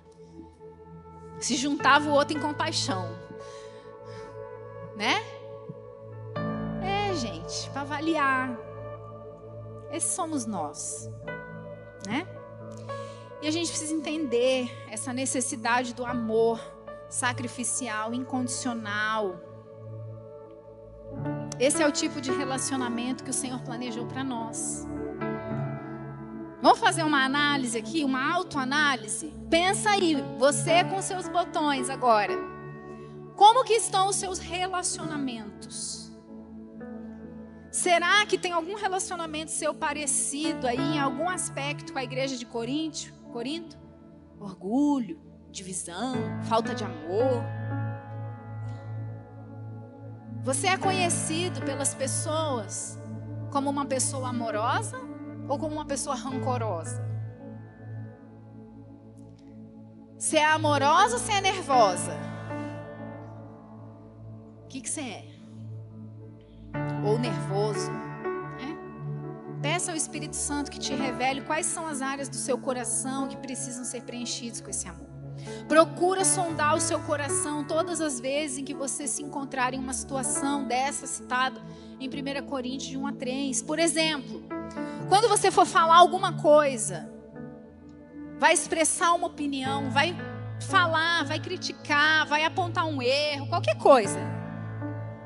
Speaker 1: Se juntava o outro em compaixão. Né? É, gente, para avaliar. Esses somos nós. Né? E a gente precisa entender essa necessidade do amor sacrificial, incondicional. Esse é o tipo de relacionamento que o Senhor planejou para nós. Vamos fazer uma análise aqui, uma autoanálise? Pensa aí, você com seus botões agora. Como que estão os seus relacionamentos? Será que tem algum relacionamento seu parecido aí em algum aspecto com a igreja de Coríntio? Corinto? Orgulho, divisão, falta de amor. Você é conhecido pelas pessoas como uma pessoa amorosa ou como uma pessoa rancorosa? Você é amorosa ou você é nervosa? O que, que você é? Ou nervoso? Peça ao Espírito Santo que te revele quais são as áreas do seu coração que precisam ser preenchidas com esse amor. Procura sondar o seu coração todas as vezes em que você se encontrar em uma situação dessa citada em 1 Coríntios de 1 a 3. Por exemplo, quando você for falar alguma coisa, vai expressar uma opinião, vai falar, vai criticar, vai apontar um erro, qualquer coisa.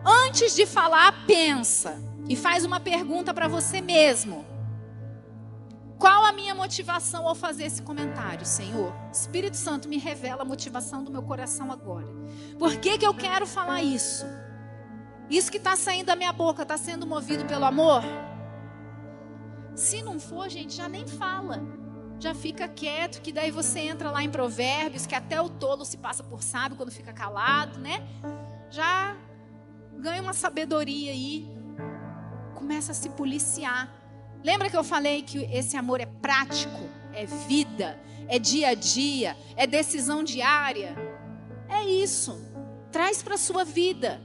Speaker 1: Antes de falar, pensa e faz uma pergunta para você mesmo. Qual a minha motivação ao fazer esse comentário, Senhor? Espírito Santo me revela a motivação do meu coração agora. Por que, que eu quero falar isso? Isso que está saindo da minha boca está sendo movido pelo amor? Se não for, gente, já nem fala. Já fica quieto, que daí você entra lá em Provérbios, que até o tolo se passa por sábio quando fica calado, né? Já ganha uma sabedoria aí. Começa a se policiar. Lembra que eu falei que esse amor é prático, é vida, é dia a dia, é decisão diária? É isso. Traz para a sua vida.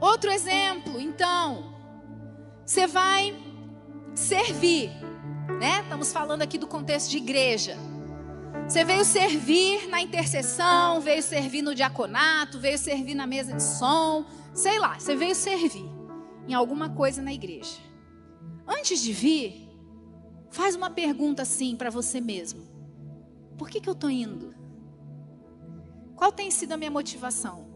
Speaker 1: Outro exemplo, então, você vai servir, né? Estamos falando aqui do contexto de igreja. Você veio servir na intercessão, veio servir no diaconato, veio servir na mesa de som, sei lá, você veio servir em alguma coisa na igreja. Antes de vir, faz uma pergunta assim para você mesmo: Por que, que eu estou indo? Qual tem sido a minha motivação?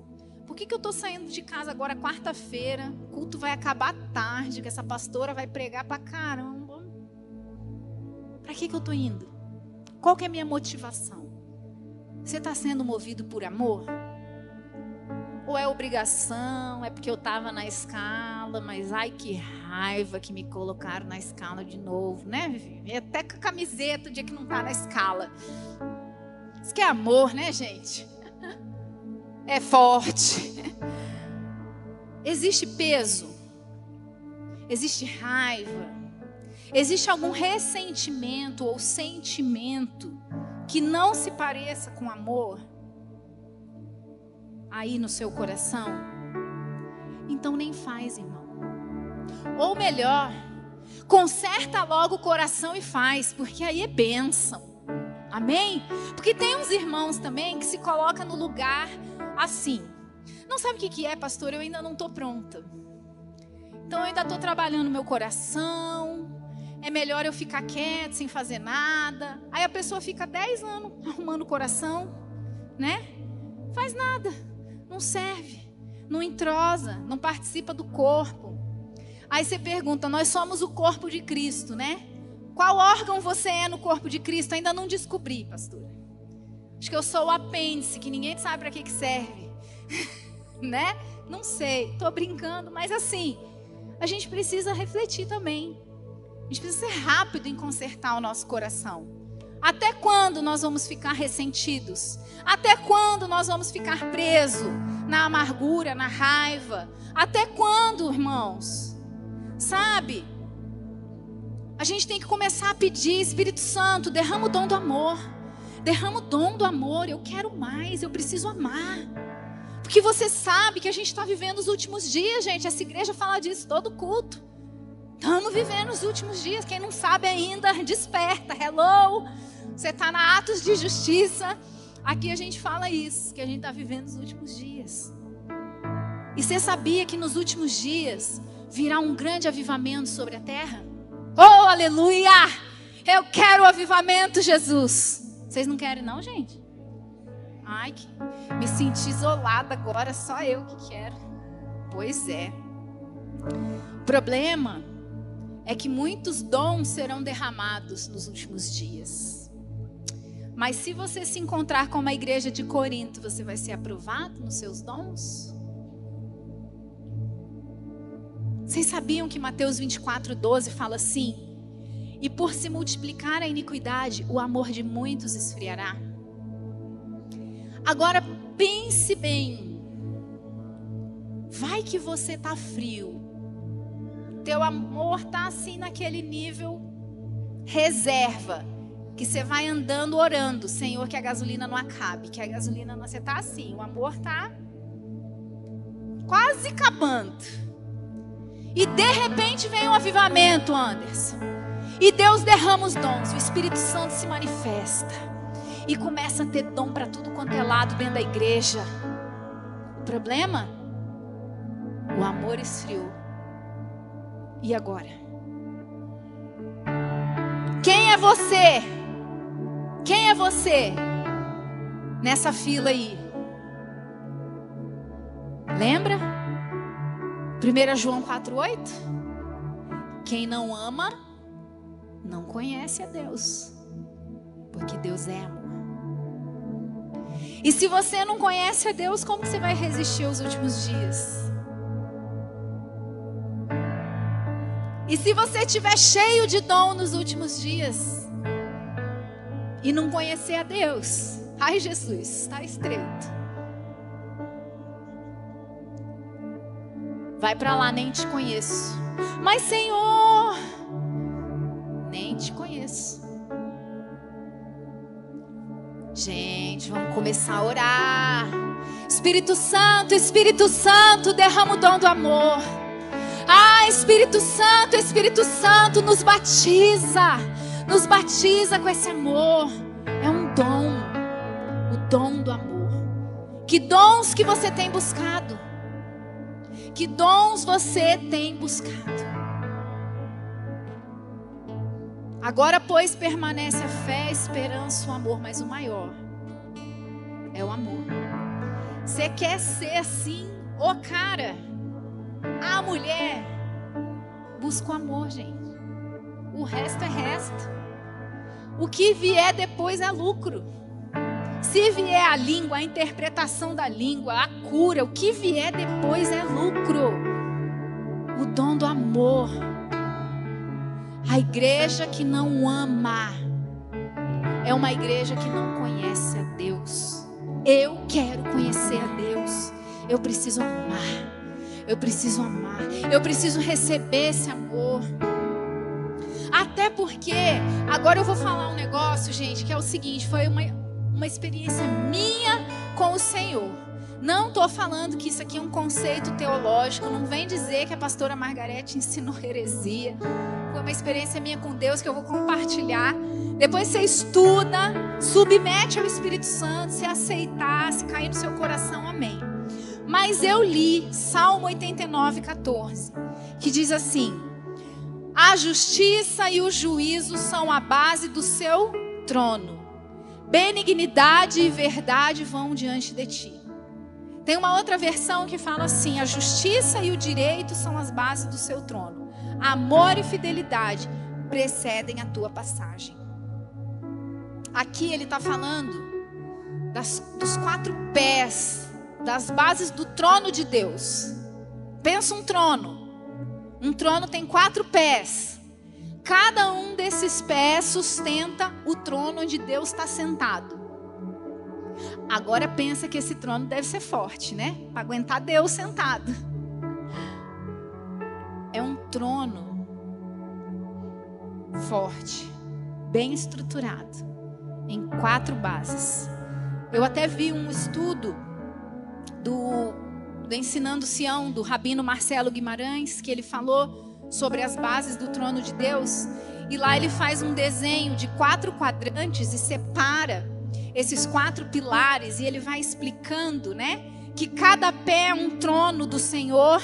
Speaker 1: Por que, que eu estou saindo de casa agora quarta-feira? O culto vai acabar tarde, que essa pastora vai pregar para caramba. Para que, que eu estou indo? Qual que é a minha motivação? Você está sendo movido por amor? Ou é obrigação, é porque eu estava na escala, mas ai que raiva que me colocaram na escala de novo, né? Até com a camiseta o dia que não está na escala. Isso que é amor, né, gente? É forte. Existe peso. Existe raiva. Existe algum ressentimento ou sentimento que não se pareça com amor? Aí no seu coração, então nem faz, irmão. Ou melhor, conserta logo o coração e faz, porque aí é bênção. Amém? Porque tem uns irmãos também que se colocam no lugar assim. Não sabe o que é, pastor? Eu ainda não estou pronta. Então eu ainda estou trabalhando meu coração. É melhor eu ficar quieto, sem fazer nada. Aí a pessoa fica 10 anos arrumando o coração, né? Faz nada não serve, não entrosa, não participa do corpo. Aí você pergunta: nós somos o corpo de Cristo, né? Qual órgão você é no corpo de Cristo? Ainda não descobri, pastora. Acho que eu sou o apêndice, que ninguém sabe para que, que serve. né? Não sei, estou brincando, mas assim, a gente precisa refletir também. A gente precisa ser rápido em consertar o nosso coração. Até quando nós vamos ficar ressentidos? Até quando nós vamos ficar presos na amargura, na raiva? Até quando, irmãos? Sabe? A gente tem que começar a pedir, Espírito Santo, derrama o dom do amor. Derrama o dom do amor. Eu quero mais, eu preciso amar. Porque você sabe que a gente está vivendo os últimos dias, gente. Essa igreja fala disso todo culto. Estamos vivendo os últimos dias. Quem não sabe ainda, desperta. Hello. Você está na Atos de Justiça. Aqui a gente fala isso, que a gente está vivendo os últimos dias. E você sabia que nos últimos dias virá um grande avivamento sobre a terra? Oh, aleluia! Eu quero o avivamento, Jesus. Vocês não querem, não, gente? Ai, que... me senti isolada agora, só eu que quero. Pois é. Problema é que muitos dons serão derramados nos últimos dias. Mas se você se encontrar com uma igreja de Corinto, você vai ser aprovado nos seus dons? Vocês sabiam que Mateus 24, 12 fala assim? E por se multiplicar a iniquidade, o amor de muitos esfriará. Agora pense bem. Vai que você tá frio. Teu amor tá assim naquele nível reserva que você vai andando orando, Senhor, que a gasolina não acabe, que a gasolina não. Você está assim, o amor está quase acabando. E de repente vem um avivamento, Anderson. E Deus derrama os dons, o Espírito Santo se manifesta. E começa a ter dom para tudo quanto é lado dentro da igreja. O problema? O amor esfriou. E agora? Quem é você? Quem é você nessa fila aí? Lembra? 1 João 4,8. Quem não ama, não conhece a Deus. Porque Deus é amor. E se você não conhece a Deus, como você vai resistir aos últimos dias? E se você estiver cheio de dom nos últimos dias e não conhecer a Deus, ai Jesus, está estreito. Vai para lá, nem te conheço. Mas Senhor, nem te conheço. Gente, vamos começar a orar. Espírito Santo, Espírito Santo, derrama o dom do amor. Espírito Santo, Espírito Santo, nos batiza. Nos batiza com esse amor. É um dom. O dom do amor. Que dons que você tem buscado? Que dons você tem buscado? Agora, pois, permanece a fé, a esperança, o amor, mas o maior é o amor. Você quer ser assim, ô cara, a mulher, busca o amor, gente. O resto é resto. O que vier depois é lucro. Se vier a língua, a interpretação da língua, a cura, o que vier depois é lucro. O dom do amor. A igreja que não ama é uma igreja que não conhece a Deus. Eu quero conhecer a Deus. Eu preciso amar. Eu preciso amar. Eu preciso receber esse amor. Até porque, agora eu vou falar um negócio, gente, que é o seguinte: foi uma, uma experiência minha com o Senhor. Não estou falando que isso aqui é um conceito teológico. Não vem dizer que a pastora Margarete ensinou heresia. Foi uma experiência minha com Deus que eu vou compartilhar. Depois você estuda, submete ao Espírito Santo, se aceitar, se cair no seu coração, amém. Mas eu li Salmo 89, 14, que diz assim: A justiça e o juízo são a base do seu trono. Benignidade e verdade vão diante de ti. Tem uma outra versão que fala assim: a justiça e o direito são as bases do seu trono. Amor e fidelidade precedem a tua passagem. Aqui ele está falando das, dos quatro pés das bases do trono de Deus. Pensa um trono. Um trono tem quatro pés. Cada um desses pés sustenta o trono onde Deus está sentado. Agora pensa que esse trono deve ser forte, né? Para aguentar Deus sentado. É um trono forte, bem estruturado, em quatro bases. Eu até vi um estudo do, do Ensinando Sião, do Rabino Marcelo Guimarães, que ele falou sobre as bases do trono de Deus. E lá ele faz um desenho de quatro quadrantes e separa esses quatro pilares e ele vai explicando, né, que cada pé é um trono do Senhor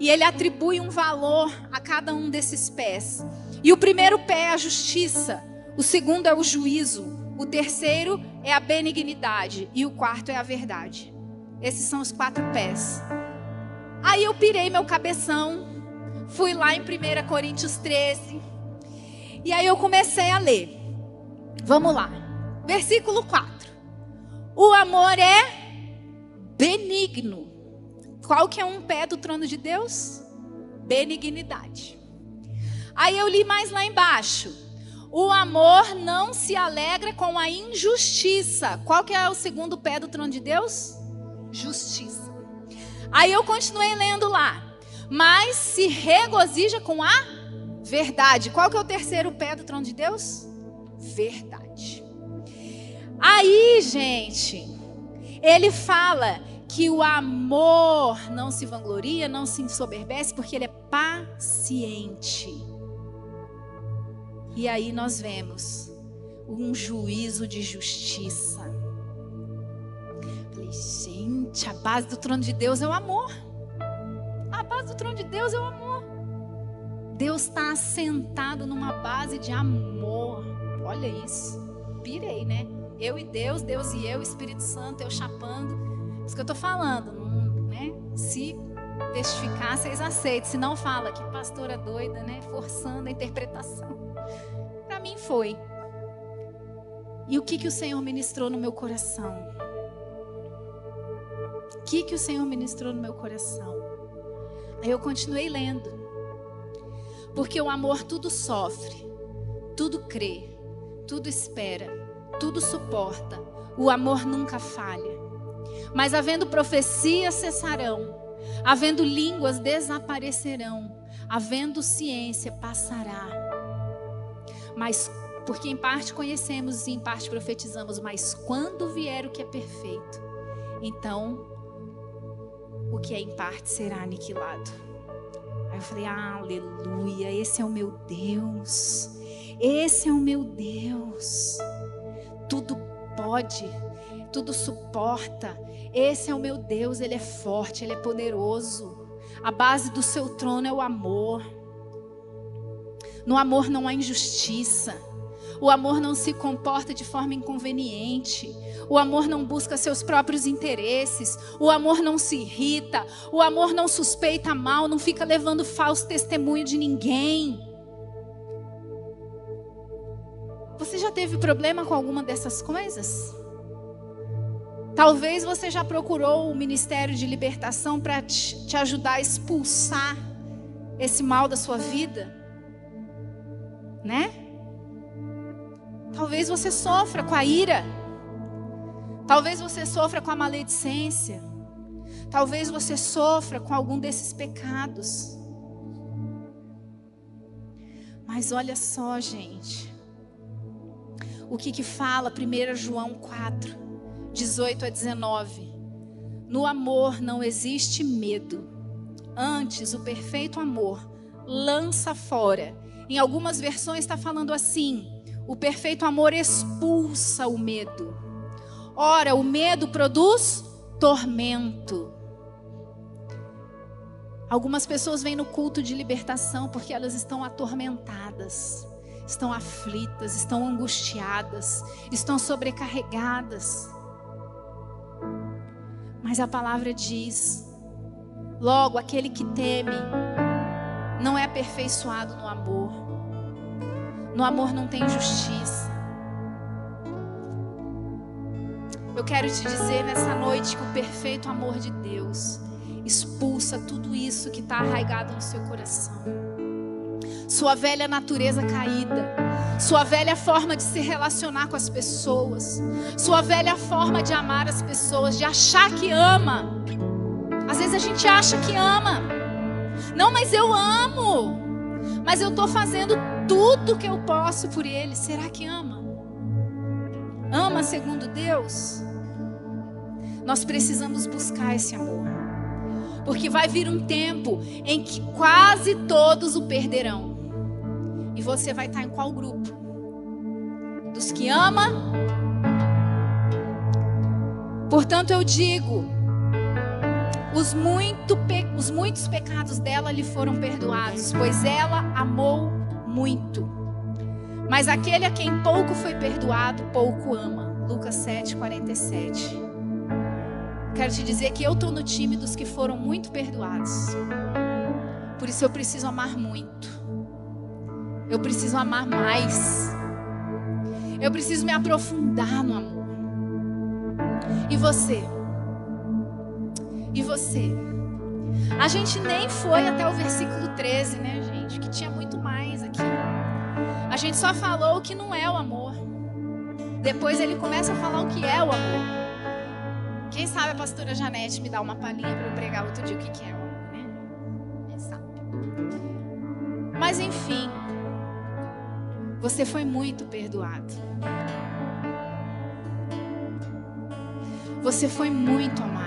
Speaker 1: e ele atribui um valor a cada um desses pés. E o primeiro pé é a justiça, o segundo é o juízo, o terceiro é a benignidade e o quarto é a verdade. Esses são os quatro pés. Aí eu pirei meu cabeção, fui lá em 1 Coríntios 13, e aí eu comecei a ler. Vamos lá. Versículo 4. O amor é benigno. Qual que é um pé do trono de Deus? Benignidade. Aí eu li mais lá embaixo. O amor não se alegra com a injustiça. Qual que é o segundo pé do trono de Deus? Justiça. Aí eu continuei lendo lá. Mas se regozija com a verdade. Qual que é o terceiro pé do trono de Deus? Verdade. Aí, gente, ele fala que o amor não se vangloria, não se ensoberbece, porque ele é paciente. E aí nós vemos um juízo de justiça. Falei, gente, a base do trono de Deus é o amor. A base do trono de Deus é o amor. Deus está assentado numa base de amor. Olha isso. Pirei, né? Eu e Deus, Deus e eu, Espírito Santo, eu chapando. Isso que eu estou falando, né? Se testificar, vocês aceitam. Se não, fala que pastora doida, né? Forçando a interpretação. Para mim foi. E o que, que o Senhor ministrou no meu coração? O que, que o Senhor ministrou no meu coração? Aí eu continuei lendo. Porque o amor tudo sofre, tudo crê, tudo espera, tudo suporta. O amor nunca falha. Mas havendo profecias cessarão, havendo línguas desaparecerão, havendo ciência passará. Mas porque em parte conhecemos e em parte profetizamos, mas quando vier o que é perfeito, então o que é em parte será aniquilado. Aí eu falei: Aleluia, esse é o meu Deus. Esse é o meu Deus. Tudo pode, tudo suporta. Esse é o meu Deus, ele é forte, ele é poderoso. A base do seu trono é o amor. No amor não há injustiça. O amor não se comporta de forma inconveniente. O amor não busca seus próprios interesses. O amor não se irrita. O amor não suspeita mal, não fica levando falso testemunho de ninguém. Você já teve problema com alguma dessas coisas? Talvez você já procurou o ministério de libertação para te, ajudar a expulsar esse mal da sua vida, né? Talvez você sofra com a ira. Talvez você sofra com a maledicência. Talvez você sofra com algum desses pecados. Mas olha só, gente o que, que fala 1 João 4, 18 a 19. No amor não existe medo. Antes, o perfeito amor lança fora. Em algumas versões está falando assim: o perfeito amor expulsa o medo. Ora, o medo produz tormento. Algumas pessoas vêm no culto de libertação porque elas estão atormentadas estão aflitas, estão angustiadas, estão sobrecarregadas. Mas a palavra diz: logo, aquele que teme não é aperfeiçoado no amor. No amor não tem justiça. Eu quero te dizer nessa noite que o perfeito amor de Deus expulsa tudo isso que está arraigado no seu coração sua velha natureza caída, sua velha forma de se relacionar com as pessoas, sua velha forma de amar as pessoas, de achar que ama. Às vezes a gente acha que ama. Não, mas eu amo. Mas eu estou fazendo tudo que eu posso por ele. Será que ama? Ama segundo Deus? Nós precisamos buscar esse amor. Porque vai vir um tempo em que quase todos o perderão. E você vai estar em qual grupo? Dos que ama? Portanto, eu digo: os, muito, os muitos pecados dela lhe foram perdoados, pois ela amou muito. Mas aquele a quem pouco foi perdoado, pouco ama. Lucas 7, 47. Quero te dizer que eu estou no time dos que foram muito perdoados. Por isso eu preciso amar muito. Eu preciso amar mais. Eu preciso me aprofundar no amor. E você? E você? A gente nem foi até o versículo 13, né, gente? Que tinha muito mais aqui. A gente só falou o que não é o amor. Depois ele começa a falar o que é o amor. Quem sabe a pastora Janete me dá uma palhinha para eu pregar outro dia o que, que é o amor, né? Quem sabe? Mas enfim. Você foi muito perdoado. Você foi muito amado.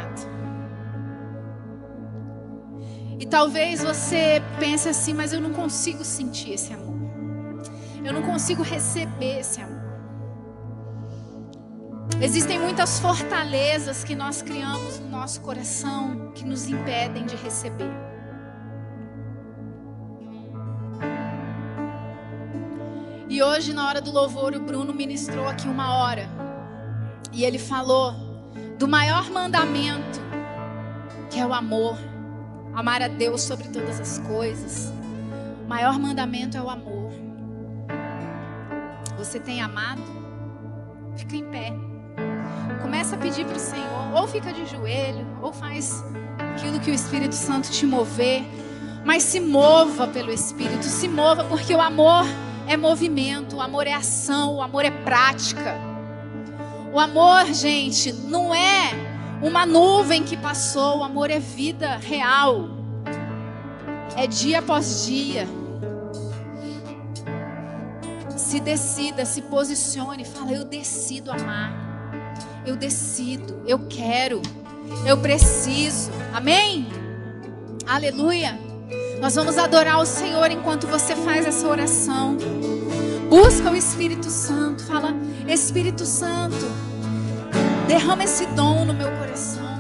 Speaker 1: E talvez você pense assim, mas eu não consigo sentir esse amor. Eu não consigo receber esse amor. Existem muitas fortalezas que nós criamos no nosso coração que nos impedem de receber. E hoje, na hora do louvor, o Bruno ministrou aqui uma hora. E ele falou do maior mandamento, que é o amor. Amar a Deus sobre todas as coisas. O maior mandamento é o amor. Você tem amado? Fica em pé. Começa a pedir para o Senhor. Ou fica de joelho, ou faz aquilo que o Espírito Santo te mover. Mas se mova pelo Espírito, se mova, porque o amor é movimento, o amor é ação, o amor é prática. O amor, gente, não é uma nuvem que passou, o amor é vida real. É dia após dia. Se decida, se posicione, fala: Eu decido amar. Eu decido, eu quero, eu preciso. Amém? Aleluia. Nós vamos adorar o Senhor enquanto você faz essa oração. Busca o Espírito Santo. Fala, Espírito Santo, derrama esse dom no meu coração.